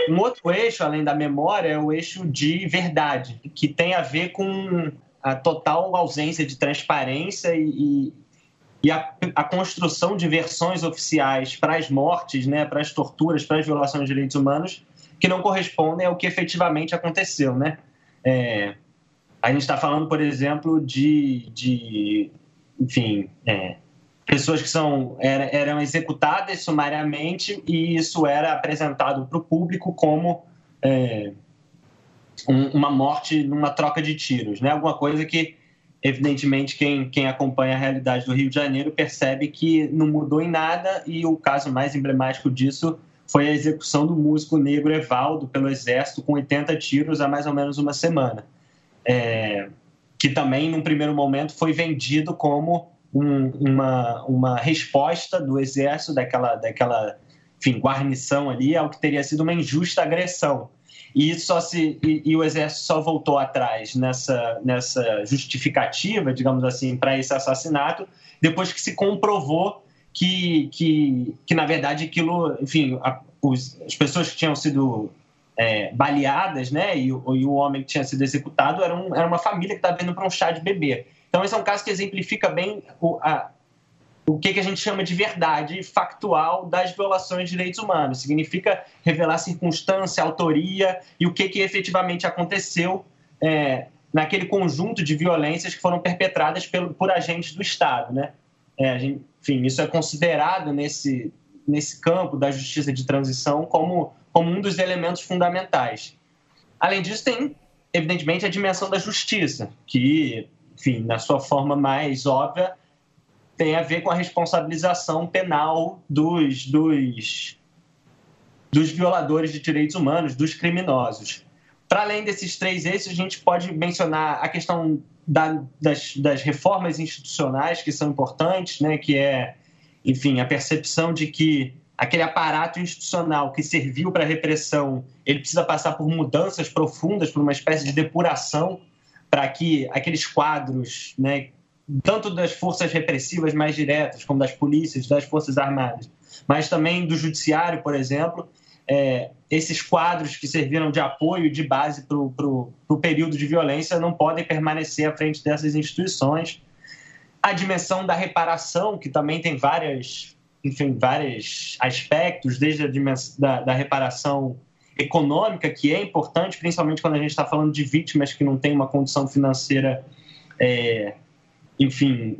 Um outro eixo, além da memória, é o eixo de verdade, que tem a ver com a total ausência de transparência e, e a, a, construção de versões oficiais para as mortes, né, para as torturas, para as violações de direitos humanos, que não correspondem ao que efetivamente aconteceu. Né? É, a gente está falando, por exemplo, de, de enfim, é, pessoas que são, eram, executadas sumariamente e isso era apresentado para o público como é, um, uma morte numa troca de tiros, né? alguma coisa que evidentemente, quem, quem acompanha a realidade do Rio de Janeiro percebe que não mudou em nada e o caso mais emblemático disso foi a execução do músico negro Evaldo pelo Exército com 80 tiros há mais ou menos uma semana. É, que também, num primeiro momento, foi vendido como um, uma, uma resposta do Exército, daquela, daquela enfim, guarnição ali, ao que teria sido uma injusta agressão. E, só se, e, e, o Exército só voltou atrás nessa, nessa justificativa, digamos assim, para esse assassinato, depois que se comprovou que, que, que na verdade, aquilo, enfim, a, os, as pessoas que tinham sido é, baleadas, né, e, e, o homem que tinha sido executado era, um, era uma família que estava vindo para um chá de bebê. Então, esse é um caso que exemplifica bem o, a, o que, que a gente chama de verdade factual das violações de direitos humanos. Significa revelar circunstância, autoria e o que, que efetivamente aconteceu é, naquele conjunto de violências que foram perpetradas pelo, por agentes do Estado. Né? É, gente, enfim, isso é considerado nesse, nesse campo da justiça de transição como, como um dos elementos fundamentais. Além disso, tem, evidentemente, a dimensão da justiça, que, enfim, na sua forma mais óbvia, tem a ver com a responsabilização penal dos, dos, dos violadores de direitos humanos, dos criminosos. Para além desses três eixos, a gente pode mencionar a questão da, das, das, reformas institucionais que são importantes, né, que é, enfim, a percepção de que aquele aparato institucional que serviu para a repressão, ele precisa passar por mudanças profundas, por uma espécie de depuração, para que aqueles quadros né, tanto das forças repressivas mais diretas, como das polícias, das forças armadas, mas também do judiciário, por exemplo, é, esses quadros que serviram de apoio de base para o período de violência não podem permanecer à frente dessas instituições. A dimensão da reparação, que também tem várias enfim, vários aspectos, desde a da, da reparação econômica, que é importante, principalmente quando a gente está falando de vítimas que não têm uma condição financeira, é, enfim,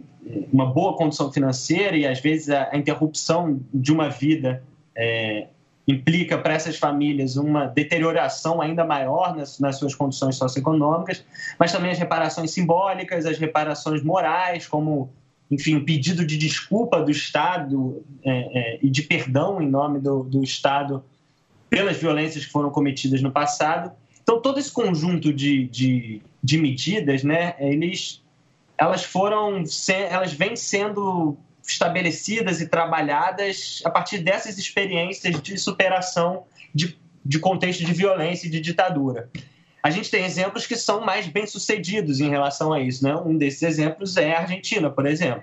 uma boa condição financeira e às vezes a, a interrupção de uma vida é, implica para essas famílias uma deterioração ainda maior nas, nas, suas condições socioeconômicas, mas também as reparações simbólicas, as reparações morais, como, enfim, pedido de desculpa do Estado é, é, e de perdão em nome do, do Estado pelas violências que foram cometidas no passado. Então, todo esse conjunto de, de, de medidas, né, eles, elas foram, elas vêm sendo estabelecidas e trabalhadas a partir dessas experiências de superação de, de contexto de violência e de ditadura. A gente tem exemplos que são mais bem-sucedidos em relação a isso. Né? Um desses exemplos é a Argentina, por exemplo.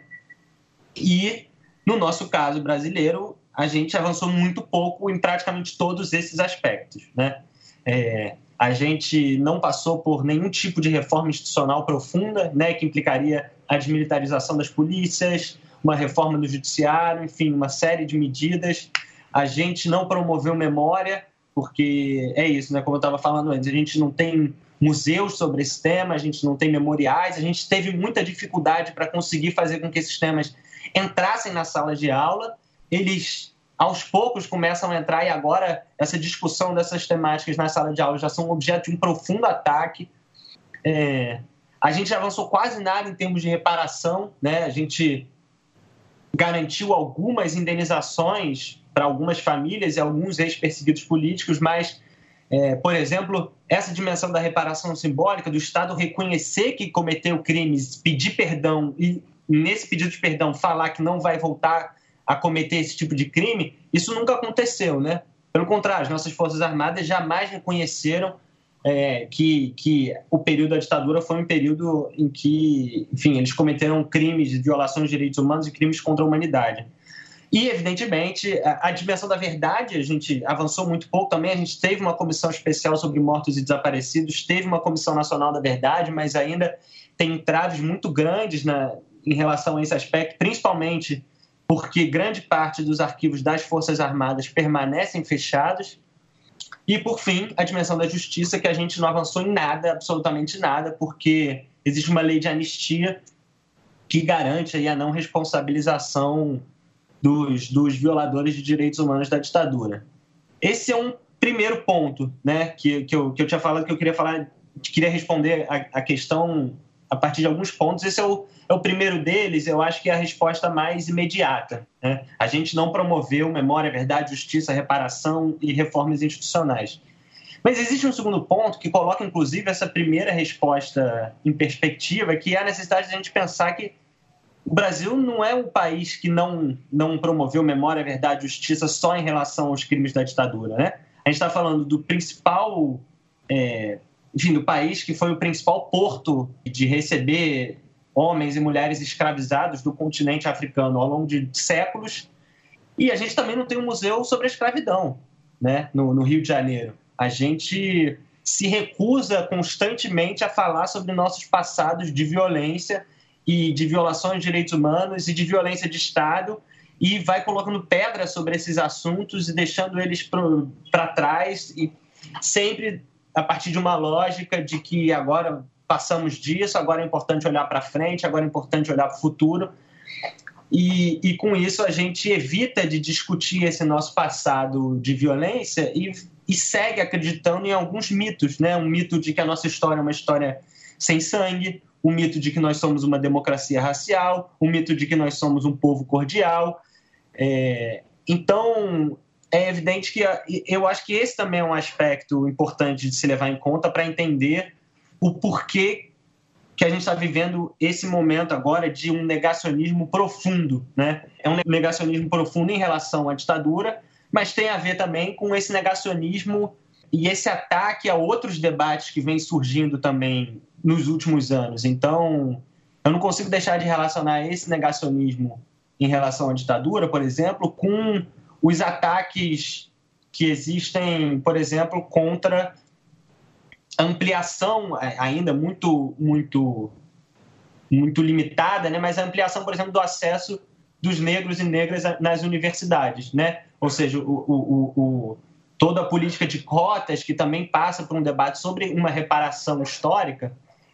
E, no nosso caso brasileiro, a gente avançou muito pouco em praticamente todos esses aspectos. Né? É, a gente não passou por nenhum tipo de reforma institucional profunda, né, que implicaria a desmilitarização das polícias, uma reforma do judiciário, enfim, uma série de medidas. A gente não promoveu memória, porque é isso, né? Como eu estava falando antes, a gente não tem museus sobre esse tema, a gente não tem memoriais, a gente teve muita dificuldade para conseguir fazer com que esses temas entrassem na sala de aula. Eles, aos poucos, começam a entrar e agora essa discussão dessas temáticas na sala de aula já são objeto de um profundo ataque. É, a gente avançou quase nada em termos de reparação, né? A gente garantiu algumas indenizações para algumas famílias e alguns ex-perseguidos políticos, mas, é, por exemplo, essa dimensão da reparação simbólica, do Estado reconhecer que cometeu crimes, pedir perdão e, nesse pedido de perdão, falar que não vai voltar a cometer esse tipo de crime, isso nunca aconteceu, né? Pelo contrário, as nossas Forças Armadas jamais reconheceram é, que, que o período da ditadura foi um período em que, enfim, eles cometeram crimes de violações de direitos humanos e crimes contra a humanidade. E, evidentemente, a, dimensão da verdade, a gente avançou muito pouco também. A gente teve uma comissão especial sobre mortos e desaparecidos, teve uma comissão nacional da verdade, mas ainda tem entraves muito grandes na, em relação a esse aspecto, principalmente porque grande parte dos arquivos das Forças Armadas permanecem fechados e, por fim, a dimensão da justiça, que a gente não avançou em nada, absolutamente nada, porque existe uma lei de anistia que garante aí a não responsabilização dos, dos violadores de direitos humanos da ditadura. Esse é um primeiro ponto né, que, que, eu, que eu tinha falado que eu queria falar, queria responder a, a questão a partir de alguns pontos. Esse é o, é o primeiro deles, eu acho que é a resposta mais imediata. Né? A gente não promoveu memória, verdade, justiça, reparação e reformas institucionais. Mas existe um segundo ponto que coloca, inclusive, essa primeira resposta em perspectiva, que é a necessidade de a gente pensar que o Brasil não é um país que não, não promoveu memória, verdade, justiça só em relação aos crimes da ditadura. Né? A gente está falando do principal é, enfim, do país que foi o principal porto de receber homens e mulheres escravizados do continente africano ao longo de séculos. E a gente também não tem um museu sobre a escravidão né, no, no Rio de Janeiro. A gente se recusa constantemente a falar sobre nossos passados de violência e de violações de direitos humanos e de violência de Estado e vai colocando pedra sobre esses assuntos e deixando eles para trás e sempre a partir de uma lógica de que agora passamos disso, agora é importante olhar para frente, agora é importante olhar para o futuro. E, e, com isso a gente evita de discutir esse nosso passado de violência e, e segue acreditando em alguns mitos, né? Um mito de que a nossa história é uma história sem sangue, o um mito de que nós somos uma democracia racial, o um mito de que nós somos um povo cordial. É, então, é evidente que eu acho que esse também é um aspecto importante de se levar em conta para entender o porquê que a gente está vivendo esse momento agora de um negacionismo profundo, né? É um negacionismo profundo em relação à ditadura, mas tem a ver também com esse negacionismo e esse ataque a outros debates que vem surgindo também nos últimos anos. Então, eu não consigo deixar de relacionar esse negacionismo em relação à ditadura, por exemplo, com os ataques que existem, por exemplo, contra ampliação é, ainda muito muito muito limitada, né? Mas a ampliação, por exemplo, do acesso dos negros e negras nas universidades, né? Ou seja, o, o, o, toda a política de cotas que também passa por um debate sobre uma reparação histórica,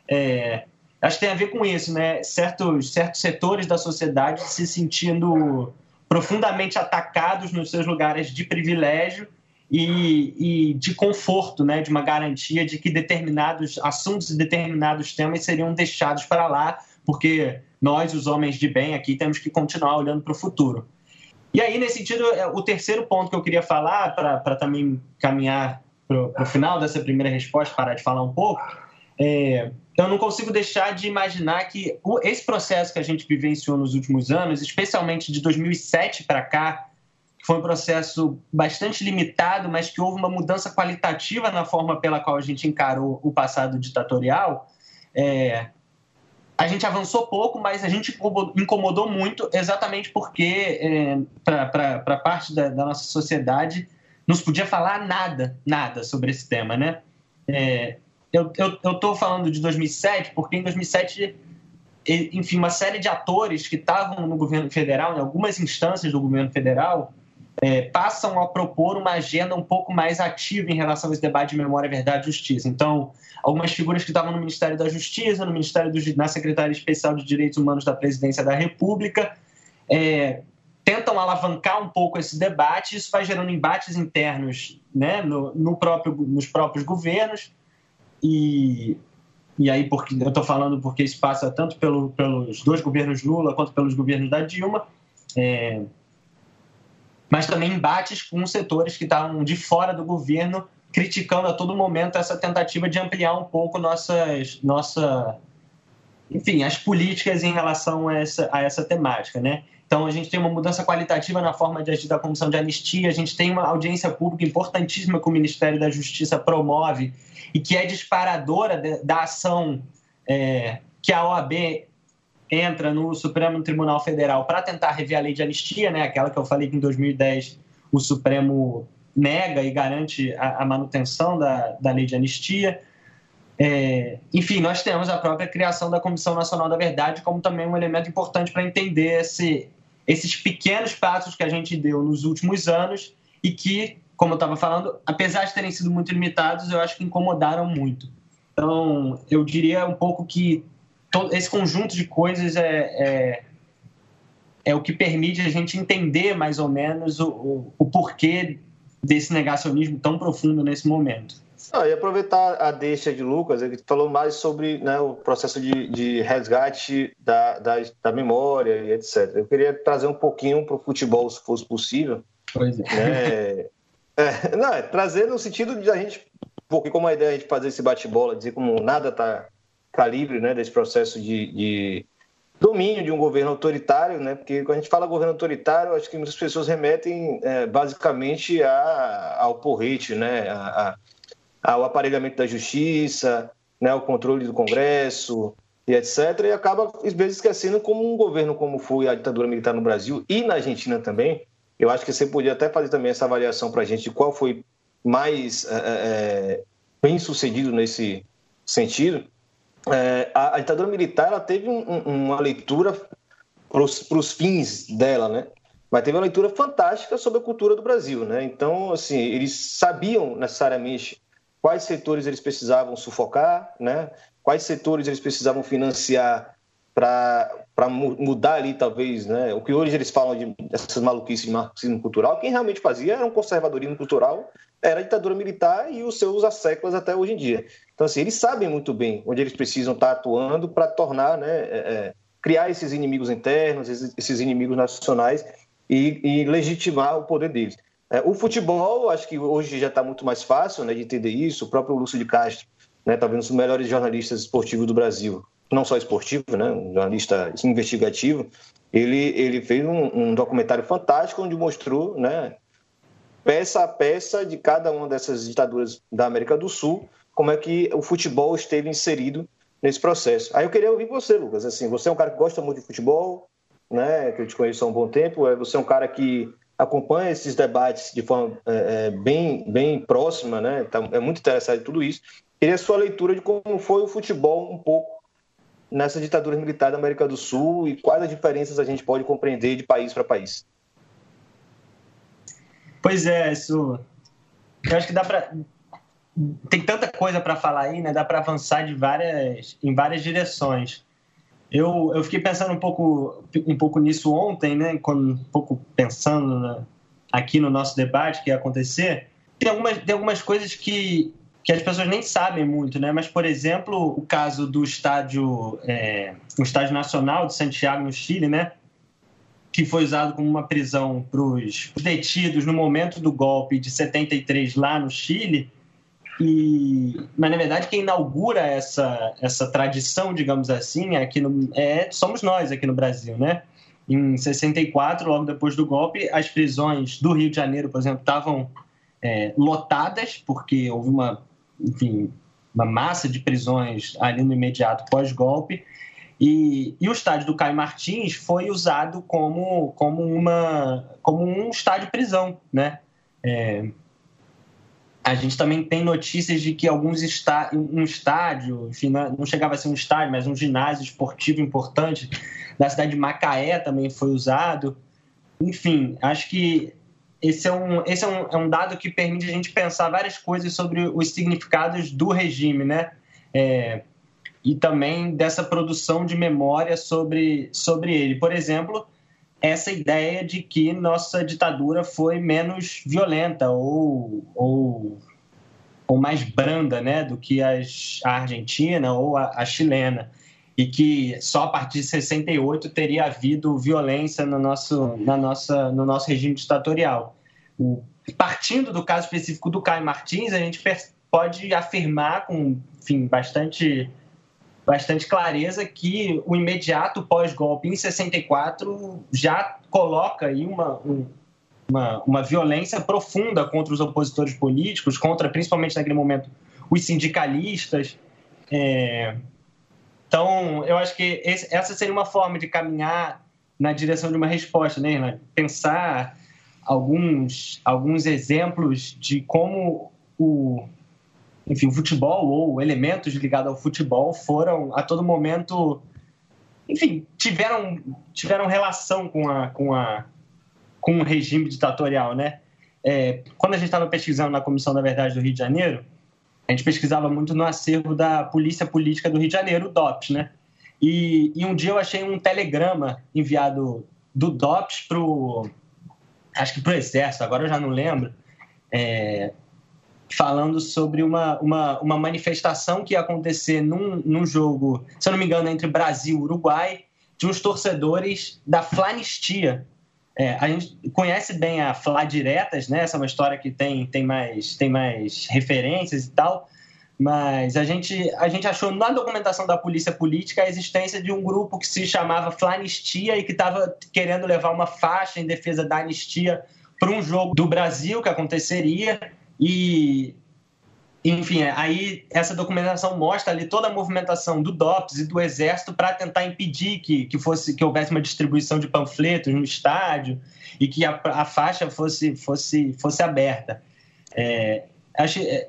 é, acho que tem a ver com isso, né? Certos, certos setores da sociedade se sentindo profundamente atacados nos seus lugares de privilégio e, e, de conforto, né, de uma garantia de que determinados assuntos e determinados temas seriam deixados para lá, porque nós, os homens de bem aqui, temos que continuar olhando para o futuro. E aí, nesse sentido, é, o terceiro ponto que eu queria falar, para também caminhar para o final dessa primeira resposta, parar de falar um pouco, é, eu não consigo deixar de imaginar que esse processo que a gente vivenciou nos últimos anos, especialmente de 2007 para cá, foi um processo bastante limitado, mas que houve uma mudança qualitativa na forma pela qual a gente encarou o passado ditatorial, é, a gente avançou pouco, mas a gente incomodou muito, exatamente porque, é, para parte da, da, nossa sociedade, não se podia falar nada, nada sobre esse tema, né? É, eu estou falando de 2007 porque em 2007, enfim, uma série de atores que estavam no governo federal, em algumas instâncias do governo federal, é, passam a propor uma agenda um pouco mais ativa em relação a esse debate de memória, verdade e justiça. Então, algumas figuras que estavam no Ministério da Justiça, no Ministério do, na Secretaria Especial de Direitos Humanos da Presidência da República, é, tentam alavancar um pouco esse debate. Isso vai gerando embates internos né, no, no próprio, nos próprios governos. E, e aí, porque eu estou falando porque isso passa tanto pelo, pelos dois governos Lula quanto pelos governos da Dilma. É, mas também embates com setores que estavam de fora do governo, criticando a todo momento essa tentativa de ampliar um pouco nossas, nossa, enfim, as políticas em relação a essa, a essa temática, né? Então, a gente tem uma mudança qualitativa na forma de agir da Comissão de Anistia, a gente tem uma audiência pública importantíssima que o Ministério da Justiça promove e que é disparadora da ação é, que a OAB entra no Supremo Tribunal Federal para tentar rever a lei de anistia, né, aquela que eu falei que em 2010 o Supremo nega e garante a, a manutenção da, da lei de anistia. É, enfim, nós temos a própria criação da Comissão Nacional da Verdade como também um elemento importante para entender esse, esses pequenos passos que a gente deu nos últimos anos e que, como eu estava falando, apesar de terem sido muito limitados, eu acho que incomodaram muito. Então, eu diria um pouco que todo esse conjunto de coisas é, é, é, o que permite a gente entender mais ou menos o, o, o porquê desse negacionismo tão profundo nesse momento. Ah, e aproveitar a deixa de Lucas, ele falou mais sobre né, o processo de, de resgate da, da, da, memória e etc. Eu queria trazer um pouquinho para o futebol, se fosse possível. Pois é. Né? É não, é trazer no sentido de a gente, porque como a ideia é a gente fazer esse bate-bola, dizer como nada está calibre né, desse processo de, de, domínio de um governo autoritário, né, porque quando a gente fala governo autoritário, acho que muitas pessoas remetem é, basicamente a, ao porrete, né, a, a, ao aparelhamento da justiça, né, ao controle do Congresso e etc. E acaba, às vezes, esquecendo como um governo como foi a ditadura militar no Brasil e na Argentina também. Eu acho que você podia até fazer também essa avaliação para a gente de qual foi mais é, bem sucedido nesse sentido é, a, a, ditadura militar ela teve um, uma leitura para os fins dela, né? Mas teve uma leitura fantástica sobre a cultura do Brasil, né? Então, assim, eles sabiam necessariamente quais setores eles precisavam sufocar, né? Quais setores eles precisavam financiar para mudar ali, talvez, né? O que hoje eles falam de essas maluquices de marxismo cultural, quem realmente fazia era um conservadorismo cultural, era a ditadura militar e os seus séculos até hoje em dia. Então, assim, eles sabem muito bem onde eles precisam estar atuando para tornar, né, é, é, criar esses inimigos internos, esses inimigos nacionais e, e legitimar o poder deles. É, o futebol, acho que hoje já está muito mais fácil né, de entender isso. O próprio Lúcio de Castro, né, talvez um dos melhores jornalistas esportivos do Brasil, não só esportivo, né, um jornalista investigativo, ele, ele fez um, um, documentário fantástico onde mostrou, né, peça a peça de cada uma dessas ditaduras da América do Sul, como é que o futebol esteve inserido nesse processo. Aí eu queria ouvir você, Lucas. Assim, você é um cara que gosta muito de futebol, né, que eu te conheço há um bom tempo. É, você é um cara que acompanha esses debates de forma é, é bem, bem próxima, né? Tá, é muito interessado em tudo isso. Queria a sua leitura de como foi o futebol um pouco nessa ditadura militar da América do Sul e quais as diferenças a gente pode compreender de país para país? Pois é, isso. Eu acho que dá para tem tanta coisa para falar aí, né? Dá para avançar de várias em várias direções. Eu, eu fiquei pensando um pouco um pouco nisso ontem, né? Quando, um pouco pensando na, aqui no nosso debate que ia acontecer. Tem algumas tem algumas coisas que que as pessoas nem sabem muito, né? Mas, por exemplo, o caso do estádio, é, o estádio nacional de Santiago no Chile, né? que foi usado como uma prisão para os detidos no momento do golpe de 73 lá no Chile. E, mas na verdade quem inaugura essa, essa tradição, digamos assim, aqui no, é, somos nós aqui no Brasil, né? Em 64, logo depois do golpe, as prisões do Rio de Janeiro, por exemplo, estavam é, lotadas porque houve uma, enfim, uma massa de prisões ali no imediato pós-golpe e, e, o estádio do Caio Martins foi usado como, como, uma, como um estádio prisão, né? É, a gente também tem notícias de que alguns está, um estádio, enfim, não chegava a ser um estádio, mas um ginásio esportivo importante da cidade de Macaé também foi usado. Enfim, acho que esse é um, esse é um, é um dado que permite a gente pensar várias coisas sobre os significados do regime, né? É, e também dessa produção de memória sobre, sobre ele. Por exemplo, essa ideia de que nossa ditadura foi menos violenta ou, ou, ou mais branda né, do que as, a Argentina ou a, a chilena e que só a partir de 68 teria havido violência no nosso, na nossa, no nosso regime ditatorial. O, partindo do caso específico do Caio Martins, a gente pode afirmar com enfim, bastante bastante clareza que o imediato pós-golpe em 64 já coloca aí uma, uma, uma violência profunda contra os opositores políticos, contra principalmente naquele momento os sindicalistas. É... Então, eu acho que esse, essa seria uma forma de caminhar na direção de uma resposta, né, Pensar alguns, alguns exemplos de como o, enfim, o futebol ou elementos ligados ao futebol foram a todo momento, enfim, tiveram, tiveram relação com a, com a com o regime ditatorial, né? É, quando a gente estava pesquisando na Comissão da Verdade do Rio de Janeiro, a gente pesquisava muito no acervo da Polícia Política do Rio de Janeiro, o DOPS, né? E, e um dia eu achei um telegrama enviado do DOPS para o. Acho que para o Exército, agora eu já não lembro. É, falando sobre uma, uma, uma manifestação que ia acontecer num, num jogo, se eu não me engano, entre Brasil e Uruguai, de uns torcedores da Flanistia. É, a gente conhece bem a Fla Diretas, né? Essa é uma história que tem, tem, mais, tem mais referências e tal, mas a gente, a gente achou na documentação da polícia política a existência de um grupo que se chamava Flanistia e que estava querendo levar uma faixa em defesa da anistia para um jogo do Brasil que aconteceria e, enfim, é, aí essa documentação mostra ali toda a movimentação do DOPS e do Exército para tentar impedir que, que, fosse, que houvesse uma distribuição de panfletos no estádio e que a, a faixa fosse, fosse, fosse aberta. É, acho, é,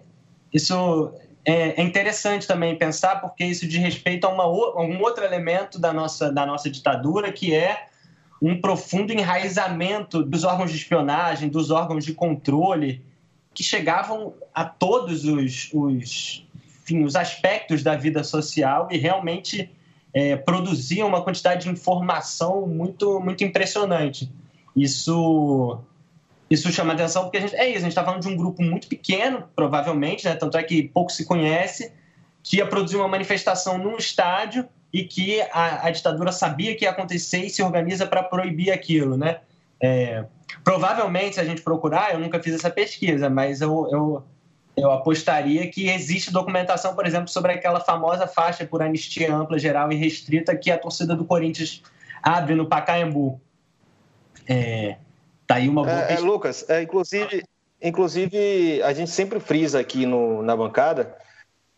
isso é, é, interessante também pensar, porque isso diz respeito a, uma, a um outro elemento da nossa, da nossa ditadura, que é um profundo enraizamento dos órgãos de espionagem, dos órgãos de controle que chegavam a todos os, os, enfim, os aspectos da vida social e realmente é, produziam uma quantidade de informação muito, muito impressionante. Isso, isso chama atenção porque a gente, é isso, a gente está falando de um grupo muito pequeno, provavelmente, né, tanto é que pouco se conhece, que ia produzir uma manifestação num estádio e que a, a ditadura sabia que ia acontecer e se organiza para proibir aquilo, né? É, provavelmente, se a gente procurar, eu nunca fiz essa pesquisa, mas eu, eu, eu apostaria que existe documentação, por exemplo, sobre aquela famosa faixa por anistia ampla, geral e restrita que a torcida do Corinthians abre no Pacaembu. É, tá aí uma boa é, é, Lucas, é, inclusive, inclusive, a gente sempre frisa aqui no, na bancada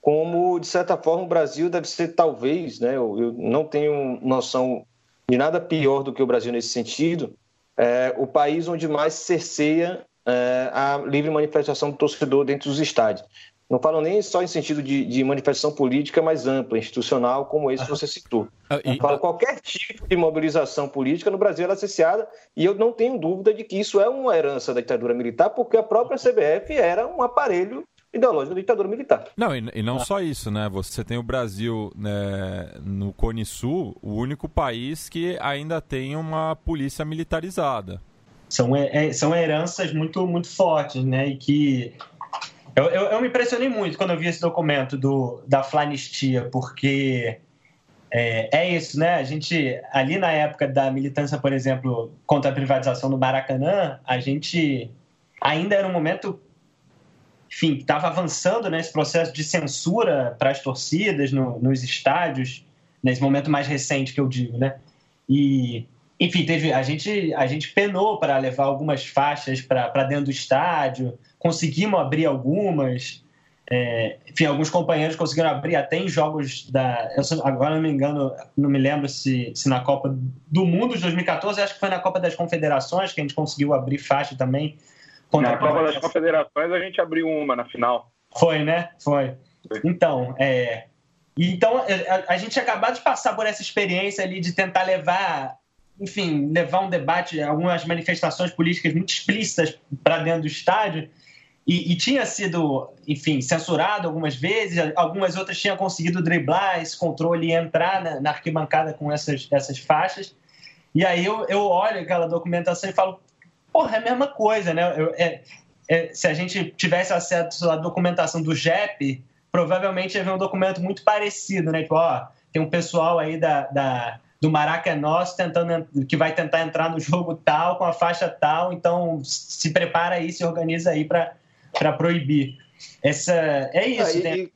como, de certa forma, o Brasil deve ser, talvez, né, eu, eu não tenho noção de nada pior do que o Brasil nesse sentido, é, o país onde mais cerceia é, a livre manifestação do torcedor dentro dos estádios. Não falo nem só em sentido de, de manifestação política mais ampla, institucional, como esse que você citou. Ah, eu falo qualquer tipo de mobilização política no Brasil era associada, e eu não tenho dúvida de que isso é uma herança da ditadura militar, porque a própria CBF era um aparelho ideológico da ditadura militar. Não, e, e não ah. só isso, né? Você tem o Brasil né, no Cone Sul, o único país que ainda tem uma polícia militarizada. São, é, são heranças muito, muito fortes, né? E que eu, eu, eu, me impressionei muito quando eu vi esse documento do, da Flanistia, porque é, é, isso, né? A gente, ali na época da militância, por exemplo, contra a privatização do Maracanã, a gente ainda era um momento, enfim, estava avançando nesse processo de censura para as torcidas no, nos estádios, nesse momento mais recente que eu digo, né? E, enfim, teve, a, gente, a gente penou para levar algumas faixas para dentro do estádio, conseguimos abrir algumas. É, enfim, alguns companheiros conseguiram abrir até em jogos da. Eu, agora não me engano, não me lembro se, se na Copa do Mundo de 2014, acho que foi na Copa das Confederações que a gente conseguiu abrir faixa também. Na Copa das Confederações a gente abriu uma na final. Foi, né? Foi. Então, é, então é, a, a gente tinha acabado de passar por essa experiência ali de tentar levar enfim, levar um debate, algumas manifestações políticas muito explícitas para dentro do estádio, e, e, tinha sido, enfim, censurado algumas vezes, algumas outras tinham conseguido driblar esse controle e entrar na, na arquibancada com essas, essas faixas. E aí eu, eu olho aquela documentação e falo, porra, é a mesma coisa, né? Eu, é, é, se a gente tivesse acesso à documentação do JEP, provavelmente ia ver um documento muito parecido, né? Tipo, ó, tem um pessoal aí da, da do Maracanã tentando que vai tentar entrar no jogo tal com a faixa tal, então se prepara aí, se organiza aí para para proibir. Essa, é isso. Ah, e,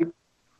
e,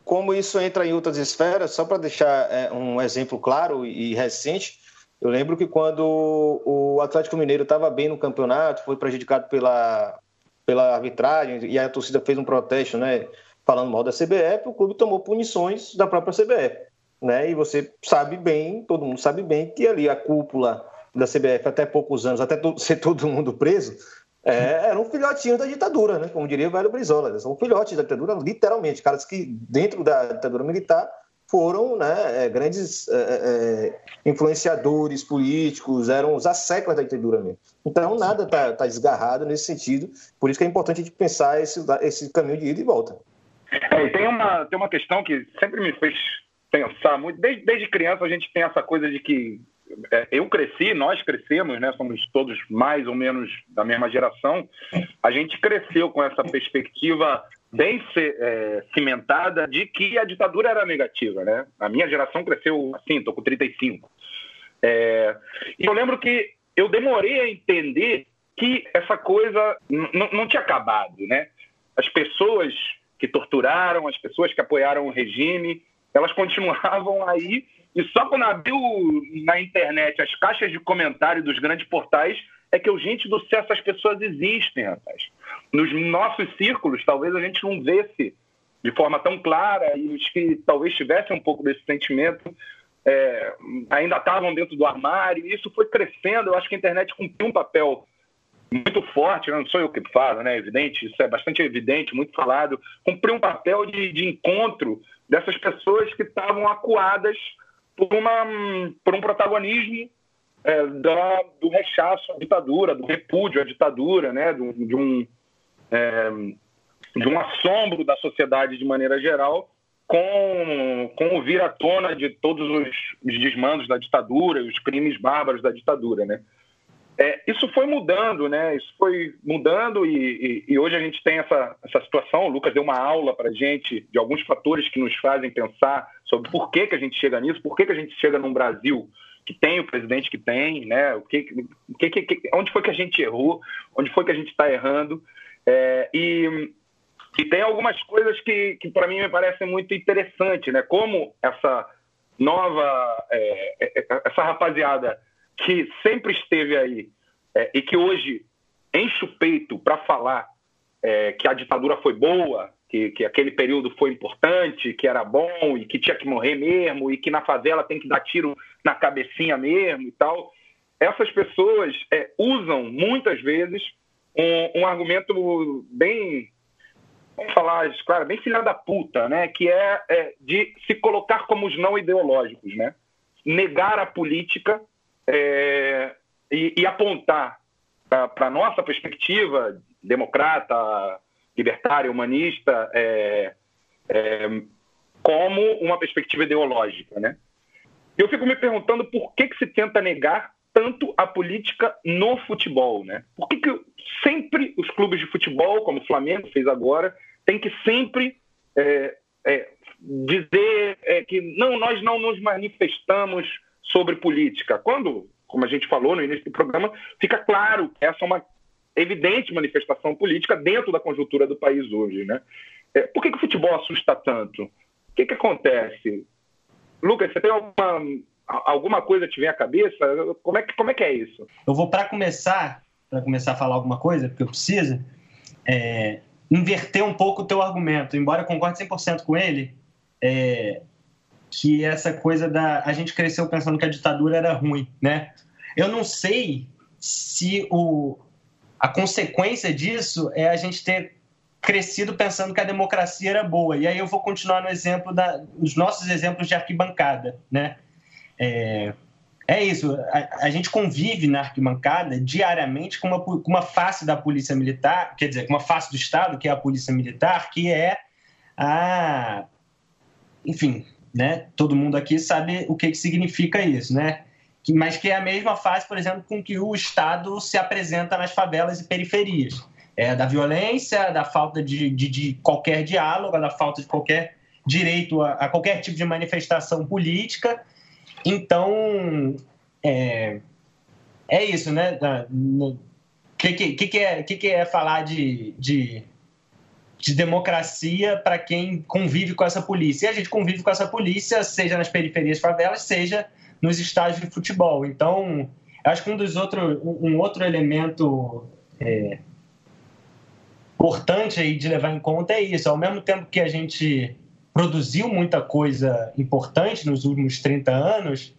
como isso entra em outras esferas, só para deixar é, um exemplo claro e recente, eu lembro que quando o Atlético Mineiro estava bem no campeonato, foi prejudicado pela, pela arbitragem e a torcida fez um protesto, né, falando mal da CBF, o clube tomou punições da própria CBF, né? E você sabe bem, todo mundo sabe bem que ali a cúpula da CBF até poucos anos, até ser todo mundo preso, é, era um filhotinho da ditadura, né? como diria o velho Brizola. São filhotes da ditadura, literalmente. Caras que, dentro da ditadura militar, foram né, é, grandes é, é, é influenciadores políticos, eram os asseclas da ditadura mesmo. Então, nada está tá desgarrado nesse sentido. Por isso que é importante a gente pensar esse, esse caminho de ida e volta. É, e tem uma, tem uma questão que sempre me fez pensar muito. Desde, desde criança a gente tem essa coisa de que é, eu cresci, nós crescemos, né, somos todos mais ou menos da mesma geração, a gente cresceu com essa perspectiva bem é, cimentada de que a ditadura era negativa. Né? A minha geração cresceu assim, estou com 35. É, e eu lembro que eu demorei a entender que essa coisa não tinha acabado. Né? As pessoas que torturaram, as pessoas que apoiaram o regime, elas continuavam aí e só quando abriu na internet as caixas de comentário dos grandes portais é que gente do céu, essas pessoas existem, rapaz. Nos nossos círculos, talvez a gente não vesse de forma tão clara e os que talvez tivessem um pouco desse sentimento é, ainda estavam dentro do armário. E isso foi crescendo. Eu acho que a internet cumpriu um papel muito forte, não sou eu que falo, né? Evidente, isso é bastante evidente, muito falado. Cumpriu um papel de, de encontro dessas pessoas que estavam acuadas por, uma, por um protagonismo é, da, do rechaço à ditadura, do repúdio à ditadura, né, de, um, é, de um assombro da sociedade de maneira geral com, com o vir à tona de todos os, os desmandos da ditadura, os crimes bárbaros da ditadura, né? É, isso foi mudando, né? Isso foi mudando e, e, e, hoje a gente tem essa, essa situação. O Lucas deu uma aula para gente de alguns fatores que nos fazem pensar sobre por que, que a gente chega nisso, por que, que a gente chega num Brasil que tem o presidente que tem, né? O que, que, que onde foi que a gente errou, onde foi que a gente está errando. É, e, e tem algumas coisas que, que para mim me parecem muito interessantes, né? Como essa nova, é, é, é essa rapaziada que sempre esteve aí é, e que hoje enche o peito para falar é, que a ditadura foi boa, que, que, aquele período foi importante, que era bom e que tinha que morrer mesmo e que na favela tem que dar tiro na cabecinha mesmo e tal. Essas pessoas é, usam muitas vezes um, um argumento bem vamos falar, claro, bem filha da puta, né? Que é, é, de se colocar como os não ideológicos, né? Negar a política é, e, e, apontar para a nossa perspectiva democrata, libertária, humanista, é, é, como uma perspectiva ideológica, né? Eu fico me perguntando por que, que se tenta negar tanto a política no futebol, né? Por que, que sempre os clubes de futebol, como o Flamengo fez agora, tem que sempre é, é, dizer é, que não, nós não nos manifestamos sobre política. Quando, como a gente falou no início do programa, fica claro que essa é uma evidente manifestação política dentro da conjuntura do país hoje, né? É, por que, que o futebol assusta tanto? O que, que acontece? Lucas, você tem alguma alguma coisa te vem à cabeça? Como é que, como é, que é isso? Eu vou, para começar, para começar a falar alguma coisa, porque eu preciso, é, inverter um pouco o teu argumento. Embora eu concorde 100% com ele, é, que essa coisa da... A gente cresceu pensando que a ditadura era ruim, né? Eu não sei se o, a consequência disso é a gente ter crescido pensando que a democracia era boa. E aí eu vou continuar no exemplo da, os nossos exemplos de arquibancada, né? É, é isso, a, a, gente convive na arquibancada diariamente com uma, com uma face da polícia militar, quer dizer, com uma face do Estado, que é a polícia militar, que é a. Enfim, né? Todo mundo aqui sabe o que, que significa isso, né? Mas que é a mesma face, por exemplo, com que o Estado se apresenta nas favelas e periferias. É da violência, da falta de, de, de qualquer diálogo, da falta de qualquer direito a, a qualquer tipo de manifestação política então, é, é isso, né? O que, que, que, é, que, que é falar de, de, de democracia para quem convive com essa polícia? E a gente convive com essa polícia, seja nas periferias favelas, seja nos estádios de futebol. Então, acho que um dos outros, um outro elemento é, importante aí de levar em conta é isso. Ao mesmo tempo que a gente produziu muita coisa importante nos últimos 30 anos,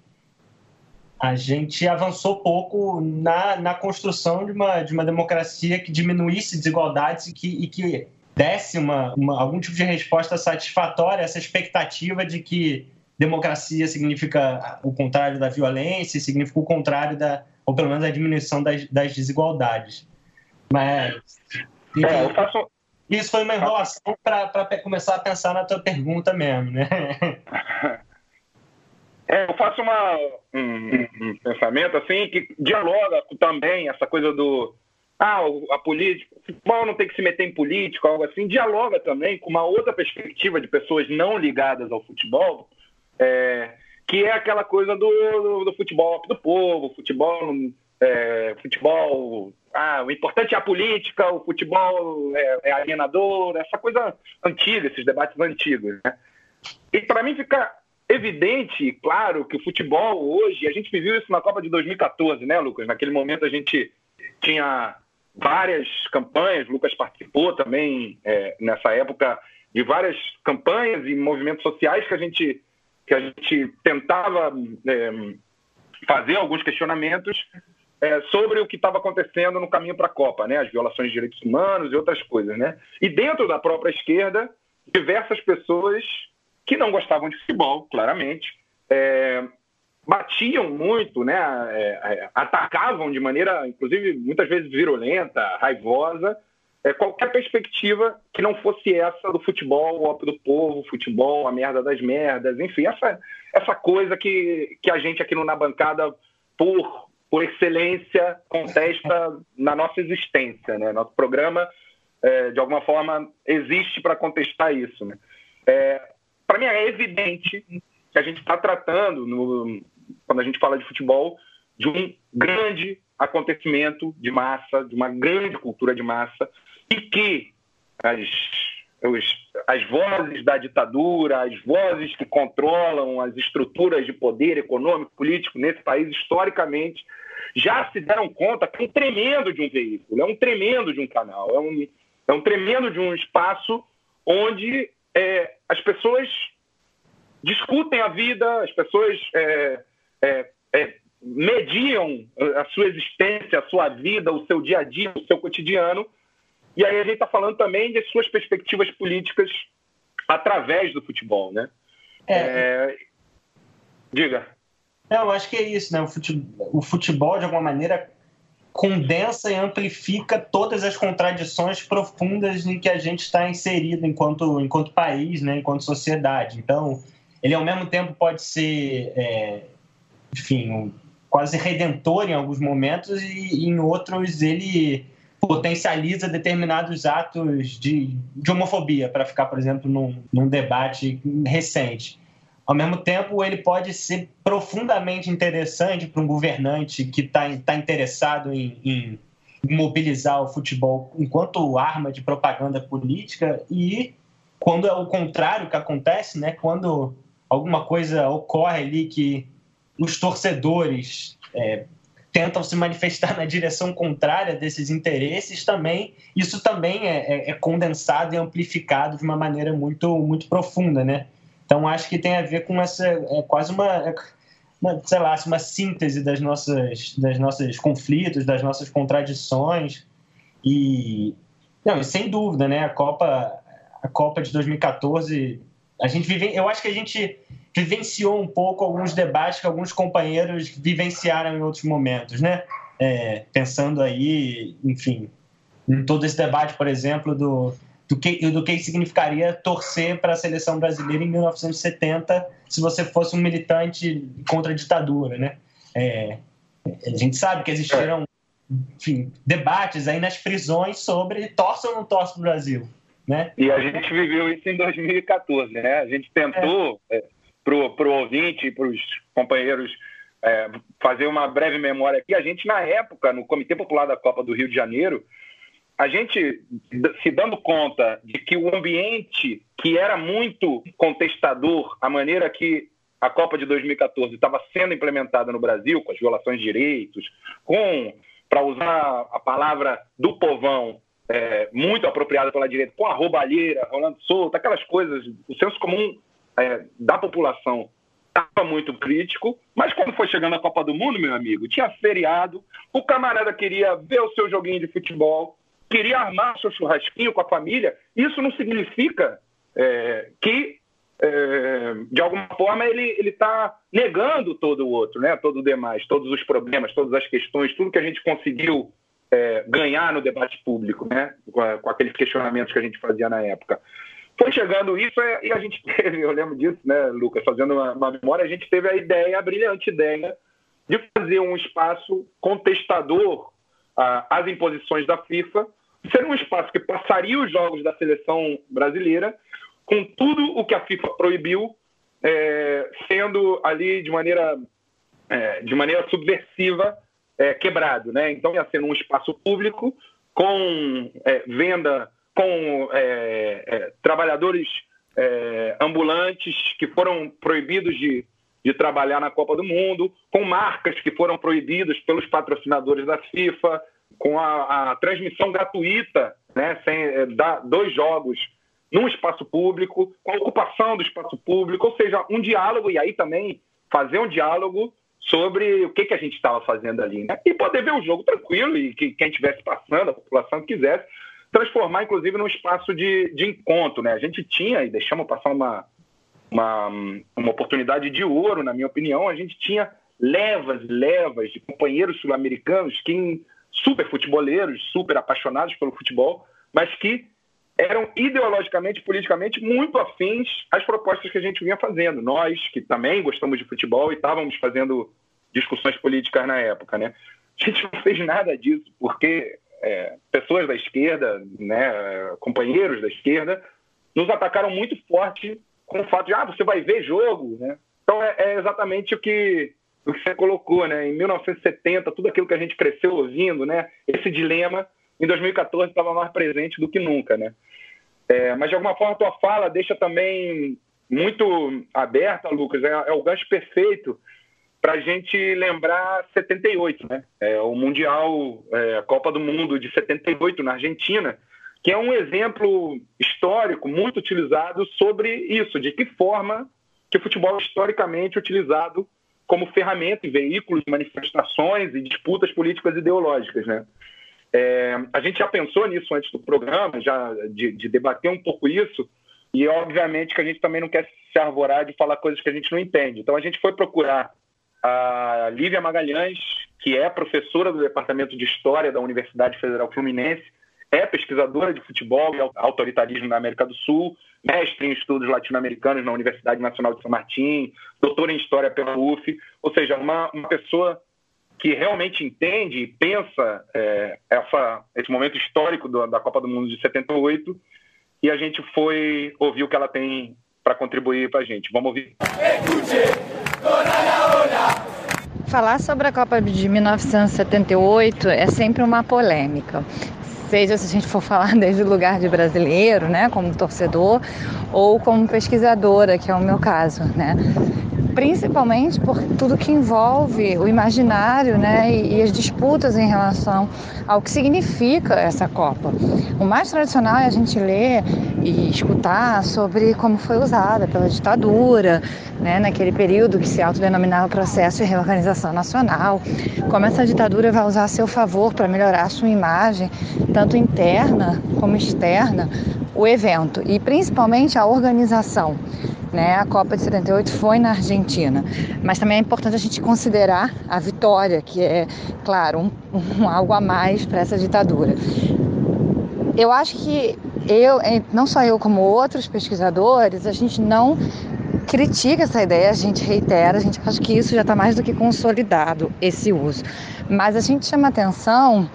a gente avançou pouco na, na construção de uma, de uma democracia que diminuísse desigualdades e que, e que desse uma, uma, algum tipo de resposta satisfatória a essa expectativa de que democracia significa o contrário da violência, significa o contrário da, ou pelo menos a diminuição das, das desigualdades. Mas. É, eu faço, isso foi uma enrolação para começar a pensar na tua pergunta mesmo, né? É, eu faço uma, um, um, pensamento assim que dialoga também essa coisa do ah, a política, futebol não tem que se meter em política, algo assim, dialoga também com uma outra perspectiva de pessoas não ligadas ao futebol, é, que é aquela coisa do, do, do futebol do povo, futebol, é, futebol ah, o importante é a política, o futebol é, é alienador, essa coisa antiga, esses debates antigos. Né? E para mim fica evidente, claro, que o futebol hoje, a gente viveu isso na Copa de 2014, né, Lucas? Naquele momento a gente tinha várias campanhas, Lucas participou também é, nessa época de várias campanhas e movimentos sociais que a gente, que a gente tentava é, fazer alguns questionamentos é, sobre o que estava acontecendo no caminho para a Copa, né? As violações de direitos humanos e outras coisas, né? E dentro da própria esquerda, diversas pessoas que não gostavam de futebol, claramente, é, batiam muito, né? É, é atacavam de maneira, inclusive, muitas vezes virulenta, raivosa, é, qualquer perspectiva que não fosse essa do futebol, o ópio do povo, futebol, a merda das merdas, enfim, essa, essa coisa que, que a gente aqui no Na Bancada, por por excelência, contesta na nossa existência. Né? Nosso programa, é, de alguma forma, existe para contestar isso. Né? É, para mim, é evidente que a gente está tratando, no, quando a gente fala de futebol, de um grande acontecimento de massa, de uma grande cultura de massa, e que as os, as vozes da ditadura, as vozes que controlam as estruturas de poder econômico, político nesse país, historicamente, já se deram conta que é um tremendo de um veículo, é um tremendo de um canal, é um, é um tremendo de um espaço onde é, as pessoas discutem a vida, as pessoas é, é, é mediam a sua existência, a sua vida, o seu dia a dia, o seu cotidiano E aí a gente está falando também de suas perspectivas políticas através do futebol, né? É. é... Diga. Não, eu acho que é isso, né? O futebol, de alguma maneira, condensa e amplifica todas as contradições profundas em que a gente está inserido enquanto, enquanto país, né? enquanto sociedade. Então, ele ao mesmo tempo pode ser, é, enfim, um, quase redentor em alguns momentos e em outros ele potencializa determinados atos de, de homofobia, para ficar, por exemplo, num, num debate recente. Ao mesmo tempo, ele pode ser profundamente interessante para um governante que está tá interessado em, em, mobilizar o futebol enquanto arma de propaganda política e quando é o contrário que acontece, né? Quando alguma coisa ocorre ali que os torcedores é, tentam se manifestar na direção contrária desses interesses também isso também é, é, é, condensado e amplificado de uma maneira muito muito profunda né então acho que tem a ver com essa é quase uma, é, uma sei lá uma síntese das nossas das nossos conflitos das nossas contradições e não sem dúvida né a Copa a Copa de 2014 a gente vive eu acho que a gente vivenciou um pouco alguns debates que alguns companheiros vivenciaram em outros momentos, né? É, pensando aí, enfim, em todo esse debate, por exemplo, do, do, que, do que significaria torcer para a seleção brasileira em 1970 se você fosse um militante contra a ditadura, né? É, a gente sabe que existiram enfim, debates aí nas prisões sobre torce ou não torce para o Brasil. Né? E a gente viveu isso em 2014, né? A gente tentou é. É, para o ouvinte, para os companheiros, é, fazer uma breve memória aqui. A gente, na época, no Comitê Popular da Copa do Rio de Janeiro, a gente se dando conta de que o ambiente que era muito contestador, a maneira que a Copa de 2014 estava sendo implementada no Brasil, com as violações de direitos, com, para usar a palavra do povão, é, muito apropriada pela direita, com a roubalheira rolando solta, aquelas coisas, o senso comum é, da população estava muito crítico, mas quando foi chegando a Copa do Mundo, meu amigo, tinha feriado, o camarada queria ver o seu joguinho de futebol, queria armar seu churrasquinho com a família. Isso não significa é, que, é, de alguma forma, ele está negando todo o outro, né? todo o demais, todos os problemas, todas as questões, tudo que a gente conseguiu é, ganhar no debate público, né? com, com aqueles questionamentos que a gente fazia na época. Foi chegando isso é, e a gente teve, eu lembro disso, né, Lucas, fazendo uma, uma memória, a gente teve a ideia, a brilhante ideia, de fazer um espaço contestador às imposições da FIFA, ser um espaço que passaria os jogos da seleção brasileira com tudo o que a FIFA proibiu, é, sendo ali de maneira, é, de maneira subversiva é, quebrado. Né? Então ia ser um espaço público com é, venda com é, é, trabalhadores ambulantes que foram proibidos de, de trabalhar na Copa do Mundo, com marcas que foram proibidas pelos patrocinadores da FIFA, com a, a transmissão gratuita né, sem, é, da, dos jogos num espaço público, com a ocupação do espaço público, ou seja, um diálogo, e aí também fazer um diálogo sobre o que, que a gente estava fazendo ali. Né? E poder ver o jogo tranquilo, e que quem estivesse passando, a população que quisesse, transformar, inclusive, num espaço de, de encontro. Né? A gente tinha, e deixamos passar uma, uma, uma oportunidade de ouro, na minha opinião, a gente tinha levas e levas de companheiros sul-americanos que super futeboleiros, super apaixonados pelo futebol, mas que eram ideologicamente, politicamente muito afins às propostas que a gente vinha fazendo. Nós, que também gostamos de futebol e estávamos fazendo discussões políticas na época, né? A gente não fez nada disso, porque é, pessoas da esquerda, né, companheiros da esquerda, nos atacaram muito forte com o fato de, ah, você vai ver jogo, né? Então é, é exatamente o que, o que você colocou, né? Em 1970, tudo aquilo que a gente cresceu ouvindo, né? Esse dilema, em 2014 estava mais presente do que nunca, né? É, mas de alguma forma a tua fala deixa também muito aberta, Lucas, é, é o gancho perfeito para a gente lembrar 78, né? É, o Mundial, é, a Copa do Mundo de 78 na Argentina, que é um exemplo histórico muito utilizado sobre isso, de que forma que o futebol é historicamente utilizado como ferramenta e veículo de manifestações e disputas políticas ideológicas, né? É, a gente já pensou nisso antes do programa, já de, de, debater um pouco isso, e obviamente que a gente também não quer se arvorar de falar coisas que a gente não entende. Então a gente foi procurar a Lívia Magalhães, que é professora do Departamento de História da Universidade Federal Fluminense, é pesquisadora de futebol e autoritarismo na América do Sul, mestre em estudos latino-americanos na Universidade Nacional de São Martim, doutora em História pela UF, ou seja, uma, uma pessoa que realmente entende e pensa é, essa, esse momento histórico do, da Copa do Mundo de 78 e a gente foi ouvir o que ela tem para contribuir para a gente. Vamos ouvir. Falar sobre a Copa de 1978 é sempre uma polêmica seja se a gente for falar desde o lugar de brasileiro, né, como torcedor, ou como pesquisadora, que é o meu caso, né principalmente por tudo que envolve o imaginário né, e, as disputas em relação ao que significa essa Copa. O mais tradicional é a gente ler e escutar sobre como foi usada pela ditadura, né, naquele período que se autodenominava processo de reorganização nacional, como essa ditadura vai usar a seu favor para melhorar a sua imagem, tanto interna como externa, o evento e principalmente a organização. Né? A Copa de 78 foi na Argentina, mas também é importante a gente considerar a vitória, que é, claro, um, um algo a mais para essa ditadura. Eu acho que eu, não só eu como outros pesquisadores, a gente não critica essa ideia, a gente reitera, a gente acha que isso já está mais do que consolidado, esse uso. Mas a gente chama atenção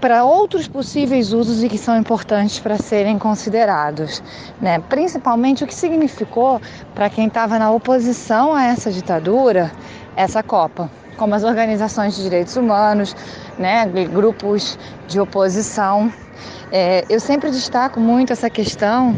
para outros possíveis usos e que são importantes para serem considerados, né? Principalmente o que significou para quem estava na oposição a essa ditadura essa Copa, como as organizações de direitos humanos, né? Grupos de oposição. É, eu sempre destaco muito essa questão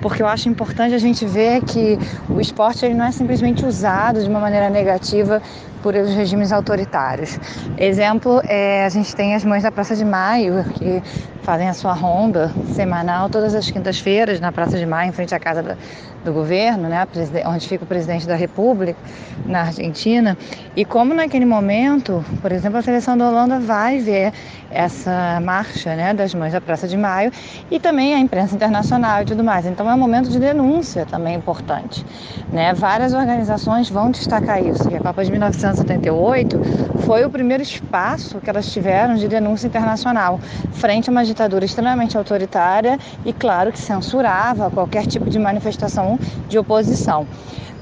porque eu acho importante a gente ver que o esporte ele não é simplesmente usado de uma maneira negativa por os regimes autoritários. Exemplo, é, a gente tem as mães da Praça de Maio, que fazem a sua ronda semanal todas as quintas-feiras na Praça de Maio, em frente à casa da, do governo, né, onde fica o presidente da República, na Argentina. E como naquele momento, por exemplo, a seleção da Holanda vai ver essa marcha né, das mães da Praça de Maio e também a imprensa internacional e tudo mais. Então é um momento de denúncia também importante. Né? Várias organizações vão destacar isso, que a Copa de 1978 foi o primeiro espaço que elas tiveram de denúncia internacional frente a uma ditadura extremamente autoritária e, claro, que censurava qualquer tipo de manifestação de oposição.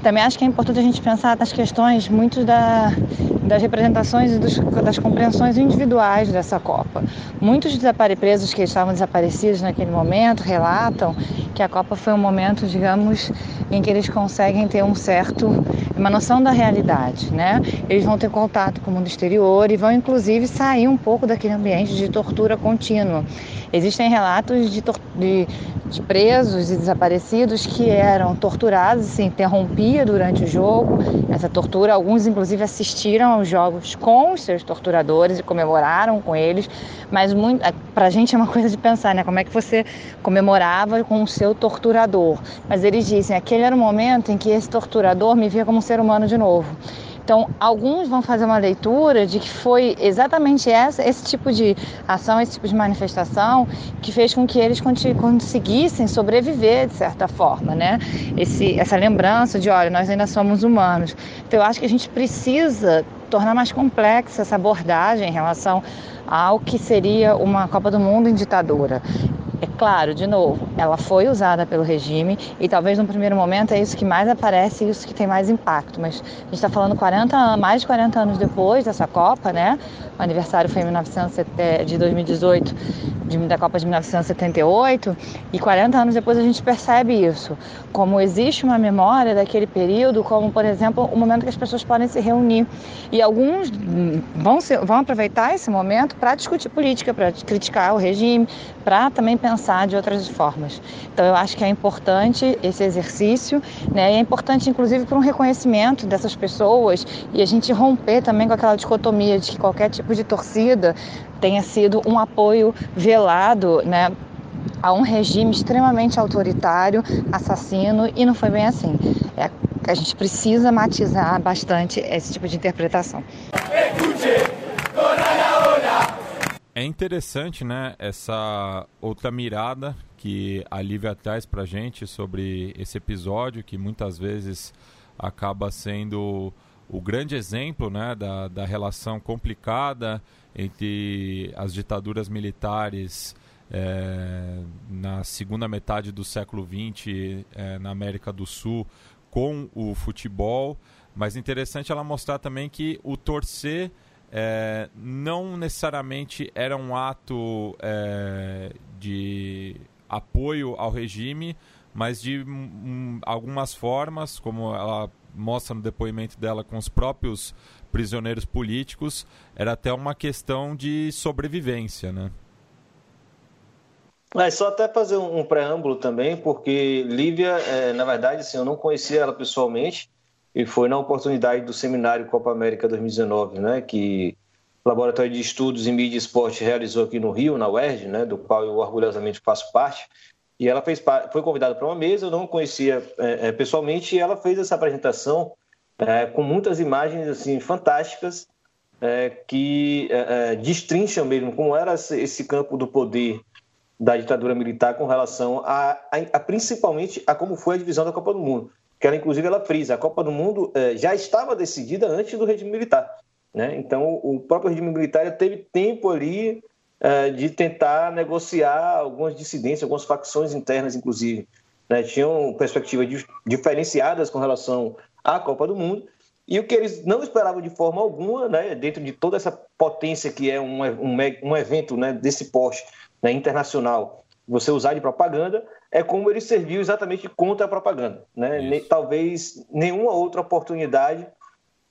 Também acho que é importante a gente pensar nas questões muito da, das representações e dos, das compreensões individuais dessa Copa. Muitos presos que estavam desaparecidos naquele momento relatam que a Copa foi um momento, digamos, em que eles conseguem ter um certo uma noção da realidade, né? Eles vão ter contato com o mundo exterior e vão inclusive sair um pouco daquele ambiente de tortura contínua. Existem relatos de, de, de presos e desaparecidos que eram torturados, se durante o jogo. Essa tortura, alguns inclusive assistiram aos jogos com os seus torturadores e comemoraram com eles. Mas muito, é, para a gente é uma coisa de pensar, né? Como é que você comemorava com o seu torturador? Mas eles dizem, aquele era o momento em que esse torturador me via como um ser humano de novo. Então, alguns vão fazer uma leitura de que foi exatamente essa, esse tipo de ação, esse tipo de manifestação que fez com que eles conseguissem sobreviver de certa forma, né? Esse, essa lembrança de, olha, nós ainda somos humanos. Então, eu acho que a gente precisa tornar mais complexa essa abordagem em relação ao que seria uma Copa do Mundo em ditadura. É claro, de novo, ela foi usada pelo regime e talvez no primeiro momento é isso que mais aparece e isso que tem mais impacto. Mas a gente está falando 40 anos, mais de 40 anos depois dessa Copa, né? O aniversário foi em 1970, de 2018, de, da Copa de 1978, e 40 anos depois a gente percebe isso. Como existe uma memória daquele período, como, por exemplo, o momento que as pessoas podem se reunir. E alguns vão, se, vão aproveitar esse momento para discutir política, para criticar o regime, para também pensar pensar de outras formas. Então eu acho que é importante esse exercício, né? E é importante inclusive para um reconhecimento dessas pessoas e a gente romper também com aquela dicotomia de que qualquer tipo de torcida tenha sido um apoio velado, né? a um regime extremamente autoritário, assassino, e não foi bem assim. É, a gente precisa matizar bastante esse tipo de interpretação. É interessante, né, essa outra mirada que a Lívia traz pra gente sobre esse episódio, que muitas vezes acaba sendo o grande exemplo né, da, da relação complicada entre as ditaduras militares é, na segunda metade do século XX é, na América do Sul com o futebol. Mas interessante ela mostrar também que o torcer é, não necessariamente era um ato é, de apoio ao regime, mas de um, algumas formas, como ela mostra no depoimento dela com os próprios prisioneiros políticos, era até uma questão de sobrevivência, né? É, só até fazer um, preâmbulo também, porque Lívia, é, na verdade, assim, eu não conhecia ela pessoalmente, e foi na oportunidade do seminário Copa América 2019, né, que o Laboratório de Estudos em Mídia e Esporte realizou aqui no Rio, na UERJ, né, do qual eu orgulhosamente faço parte, e ela fez, foi convidada para uma mesa, eu não conhecia é, é, pessoalmente, e ela fez essa apresentação é, com muitas imagens assim fantásticas é, que é, é, destrincham mesmo como era esse campo do poder da ditadura militar com relação a, a, a, principalmente a como foi a divisão da Copa do Mundo, que ela inclusive ela frisa, a Copa do Mundo já estava decidida antes do regime militar, né? Então o próprio regime militar teve tempo ali é, de tentar negociar algumas dissidências, algumas facções internas, inclusive. Né? Tinham perspectivas diferenciadas com relação à Copa do Mundo. E o que eles não esperavam de forma alguma, né, dentro de toda essa potência que é um, um, um evento né, desse porte né, internacional, você usar de propaganda, é como ele serviu exatamente contra a propaganda. Né? Talvez nenhuma outra oportunidade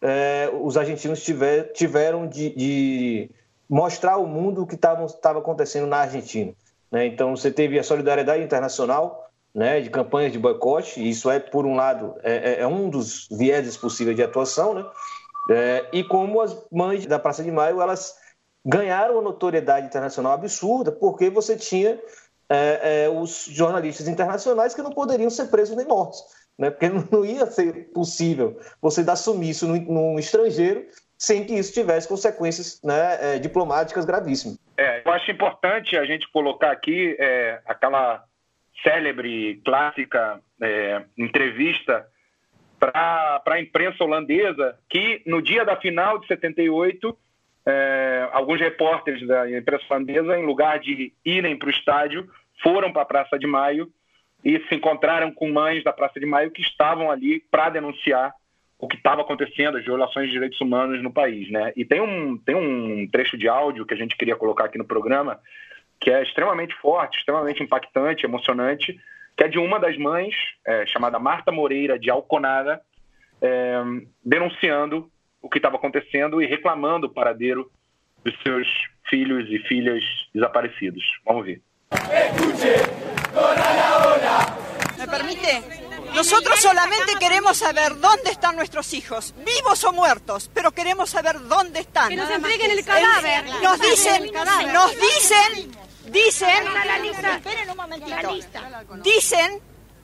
é, os argentinos tiver, tiveram de, de mostrar ao mundo o que estava acontecendo na Argentina. Né? Então, você teve a solidariedade internacional né, de campanhas de boicote, e isso é, por um lado, é, é, é um dos vieses possíveis de atuação, né? É, e como as mães da Praça de Maio, elas ganharam uma notoriedade internacional absurda, porque você tinha é, é, os jornalistas internacionais que não poderiam ser presos nem mortos, né? porque não ia ser possível você dar sumiço num estrangeiro sem que isso tivesse consequências né, é, diplomáticas gravíssimas. É, eu acho importante a gente colocar aqui é, aquela célebre, clássica é, entrevista para a imprensa holandesa, que no dia da final de 78, é, alguns repórteres da imprensa holandesa, em lugar de irem para o estádio, foram para a Praça de Maio e se encontraram com mães da Praça de Maio que estavam ali para denunciar o que estava acontecendo, as violações de direitos humanos no país, né? E tem um, tem um trecho de áudio que a gente queria colocar aqui no programa que é extremamente forte, extremamente impactante, emocionante, que é de uma das mães, é, chamada Marta Moreira de Alconada, é, denunciando o que estava acontecendo e reclamando o paradeiro dos seus filhos e filhas desaparecidos. Vamos ver. Me permite? Nosotros solamente queremos saber dónde están nuestros hijos, vivos o muertos, pero queremos saber dónde están. Que nos entreguen el cadáver. Nos dicen, nos dicen, dicen, momentito. Dicen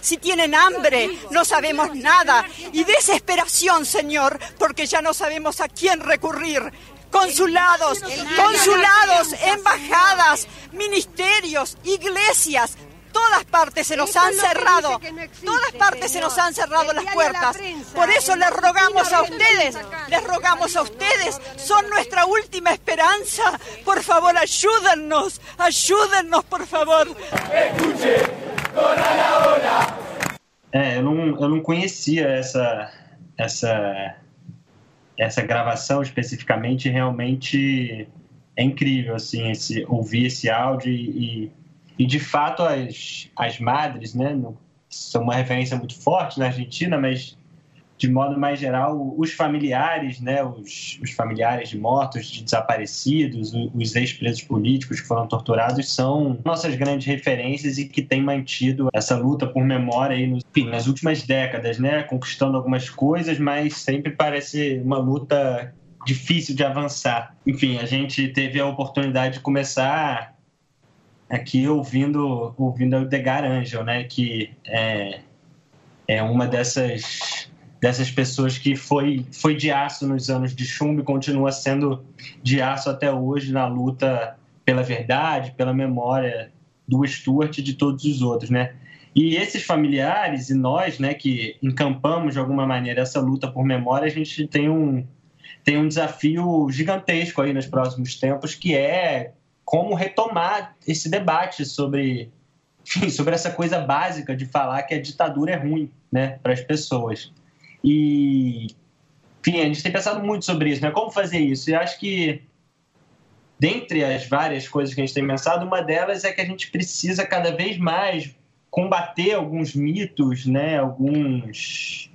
si tienen hambre, no sabemos nada. Y desesperación, Señor, porque ya no sabemos a quién recurrir. Consulados, consulados, embajadas, ministerios, iglesias, todas partes se nos han cerrado, todas partes se nos han cerrado las puertas. Por eso les rogamos a ustedes, les rogamos a ustedes, son nuestra última esperanza. Por favor, ayúdennos, ayúdennos, por favor. É, eu não, eu não conhecia essa, essa, essa gravação especificamente, realmente é incrível, assim, esse, ouvir esse áudio e, e, de fato as, as madres, né, são uma referência muito forte na Argentina, mas de modo mais geral, os familiares, né, os, os familiares de mortos, de desaparecidos, os ex-presos políticos que foram torturados são nossas grandes referências e que têm mantido essa luta por memória aí, enfim, nas últimas décadas, né, conquistando algumas coisas, mas sempre parece uma luta difícil de avançar. Enfim, a gente teve a oportunidade de começar aqui ouvindo ouvindo o Edgar Angel, né, que é, é uma dessas dessas pessoas que foi, foi de aço nos anos de chumbo e continua sendo de aço até hoje na luta pela verdade, pela memória do Stuart e de todos os outros, né? E esses familiares e nós, né, que encampamos de alguma maneira essa luta por memória, a gente tem um, tem um desafio gigantesco aí nos próximos tempos, que é como retomar esse debate sobre, enfim, sobre essa coisa básica de falar que a ditadura é ruim, né, para as pessoas. E, enfim, a gente tem pensado muito sobre isso, né? Como fazer isso? E acho que, dentre as várias coisas que a gente tem pensado, uma delas é que a gente precisa cada vez mais combater alguns mitos, né? Alguns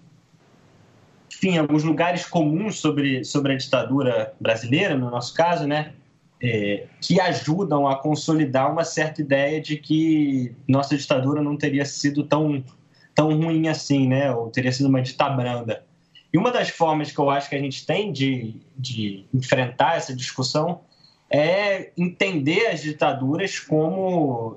enfim, alguns lugares comuns sobre, sobre a ditadura brasileira, no nosso caso, né? É, que ajudam a consolidar uma certa ideia de que nossa ditadura não teria sido tão tão ruim assim, né? Ou teria sido uma dita branda. E uma das formas que eu acho que a gente tem de, de enfrentar essa discussão é entender as ditaduras como,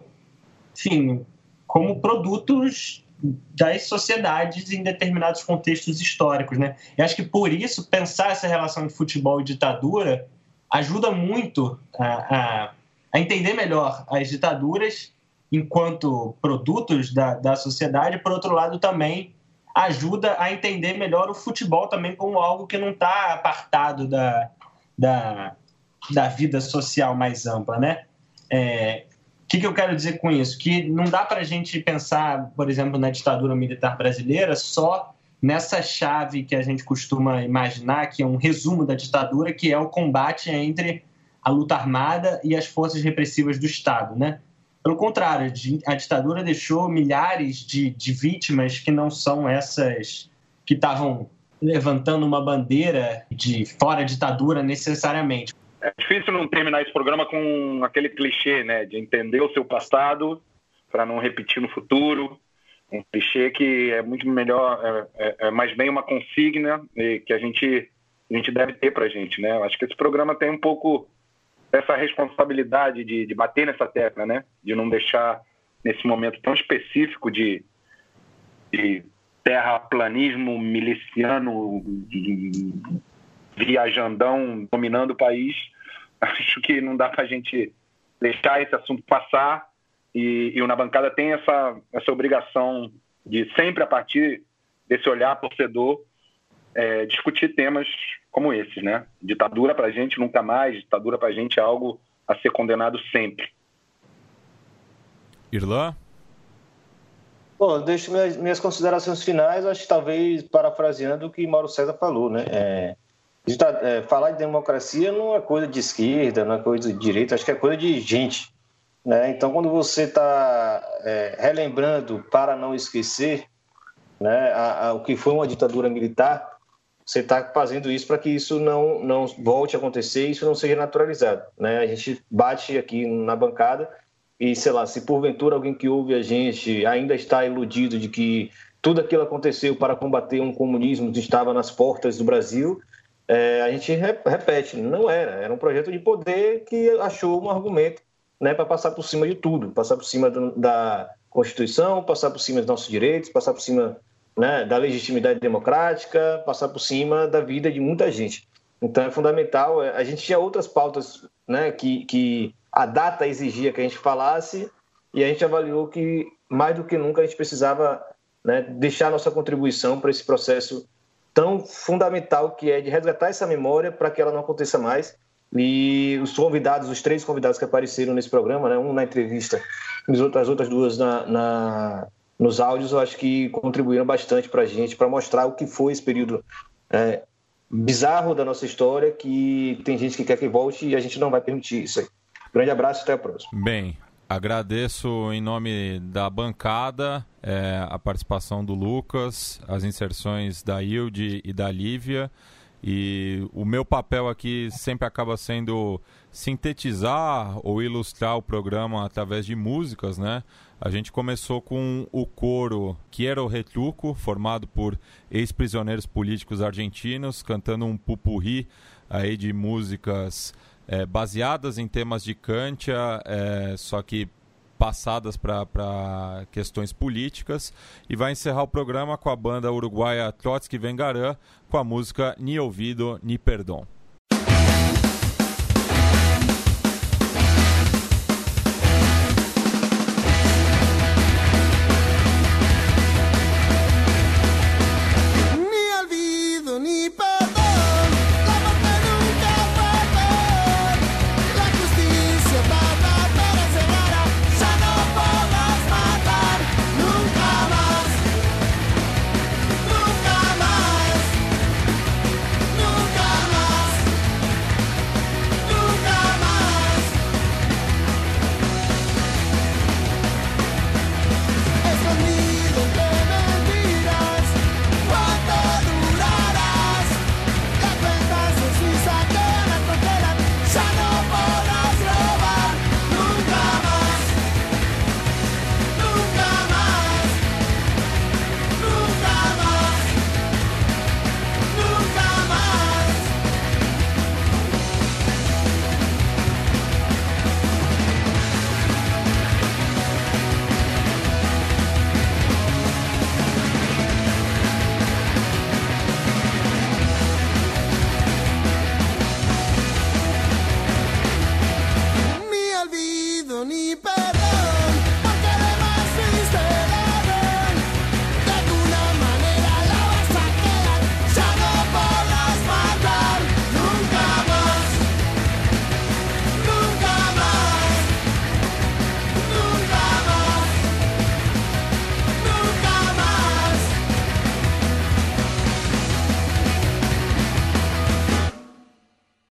enfim, como produtos das sociedades em determinados contextos históricos, né? E acho que por isso pensar essa relação de futebol e ditadura ajuda muito a, a, a entender melhor as ditaduras enquanto produtos da, da sociedade, por outro lado, também ajuda a entender melhor o futebol também como algo que não está apartado da, da, da vida social mais ampla, né? É, o que, que eu quero dizer com isso? Que não dá para a gente pensar, por exemplo, na ditadura militar brasileira só nessa chave que a gente costuma imaginar, que é um resumo da ditadura, que é o combate entre a luta armada e as forças repressivas do Estado, né? Pelo contrário, a ditadura deixou milhares de, de vítimas que não são essas que estavam levantando uma bandeira de fora ditadura necessariamente. É difícil não terminar esse programa com aquele clichê, né, de entender o seu passado para não repetir no futuro. Um clichê que é muito melhor, é, é, é mais bem uma consigna que a gente a gente deve ter para a gente, né? Eu acho que esse programa tem um pouco essa responsabilidade de, de bater nessa tecla, né? De não deixar nesse momento tão específico de, de terraplanismo miliciano, viajandão dominando o país. Acho que não dá para a gente deixar esse assunto passar e, e o Na Bancada tem essa, essa obrigação de sempre a partir desse olhar torcedor é, discutir temas como esses, né? Ditadura para a gente nunca mais, ditadura para a gente é algo a ser condenado sempre. Irlã? Bom, deixo minhas, minhas considerações finais, acho que talvez parafraseando o que Mauro César falou, né? É, é, falar de democracia não é coisa de esquerda, não é coisa de direita, acho que é coisa de gente. Né? Então, quando você está é, relembrando para não esquecer né, a, a, o que foi uma ditadura militar, você está fazendo isso para que isso não, não volte a acontecer isso não seja naturalizado. Né? A gente bate aqui na bancada e, sei lá, se porventura alguém que ouve a gente ainda está iludido de que tudo aquilo aconteceu para combater um comunismo que estava nas portas do Brasil, é, a gente repete, não era. Era um projeto de poder que achou um argumento né, para passar por cima de tudo, passar por cima do, da Constituição, passar por cima dos nossos direitos, passar por cima né, da legitimidade democrática, passar por cima da vida de muita gente. Então é fundamental. É, a gente tinha outras pautas né, que, que a data exigia que a gente falasse e a gente avaliou que mais do que nunca a gente precisava né, deixar nossa contribuição para esse processo tão fundamental que é de resgatar essa memória para que ela não aconteça mais. E os convidados, os três convidados que apareceram nesse programa, né, um na entrevista, as outras duas na, na nos áudios, eu acho que contribuíram bastante para a gente, para mostrar o que foi esse período é, bizarro da nossa história, que tem gente que quer que volte e a gente não vai permitir isso aí. Grande abraço e até a próxima. Bem, Agradeço em nome da bancada é, a participação do Lucas, as inserções da Hilde e da Lívia. E o meu papel aqui sempre acaba sendo sintetizar ou ilustrar o programa através de músicas, né? A gente começou com o coro Quiero Retruco, formado por ex-prisioneiros políticos argentinos, cantando um pupurri aí de músicas é, baseadas em temas de Kantia, é, só que passadas para questões políticas. E vai encerrar o programa com a banda uruguaia Trotsky Vengarã com a música Ni Ouvido, Ni Perdão.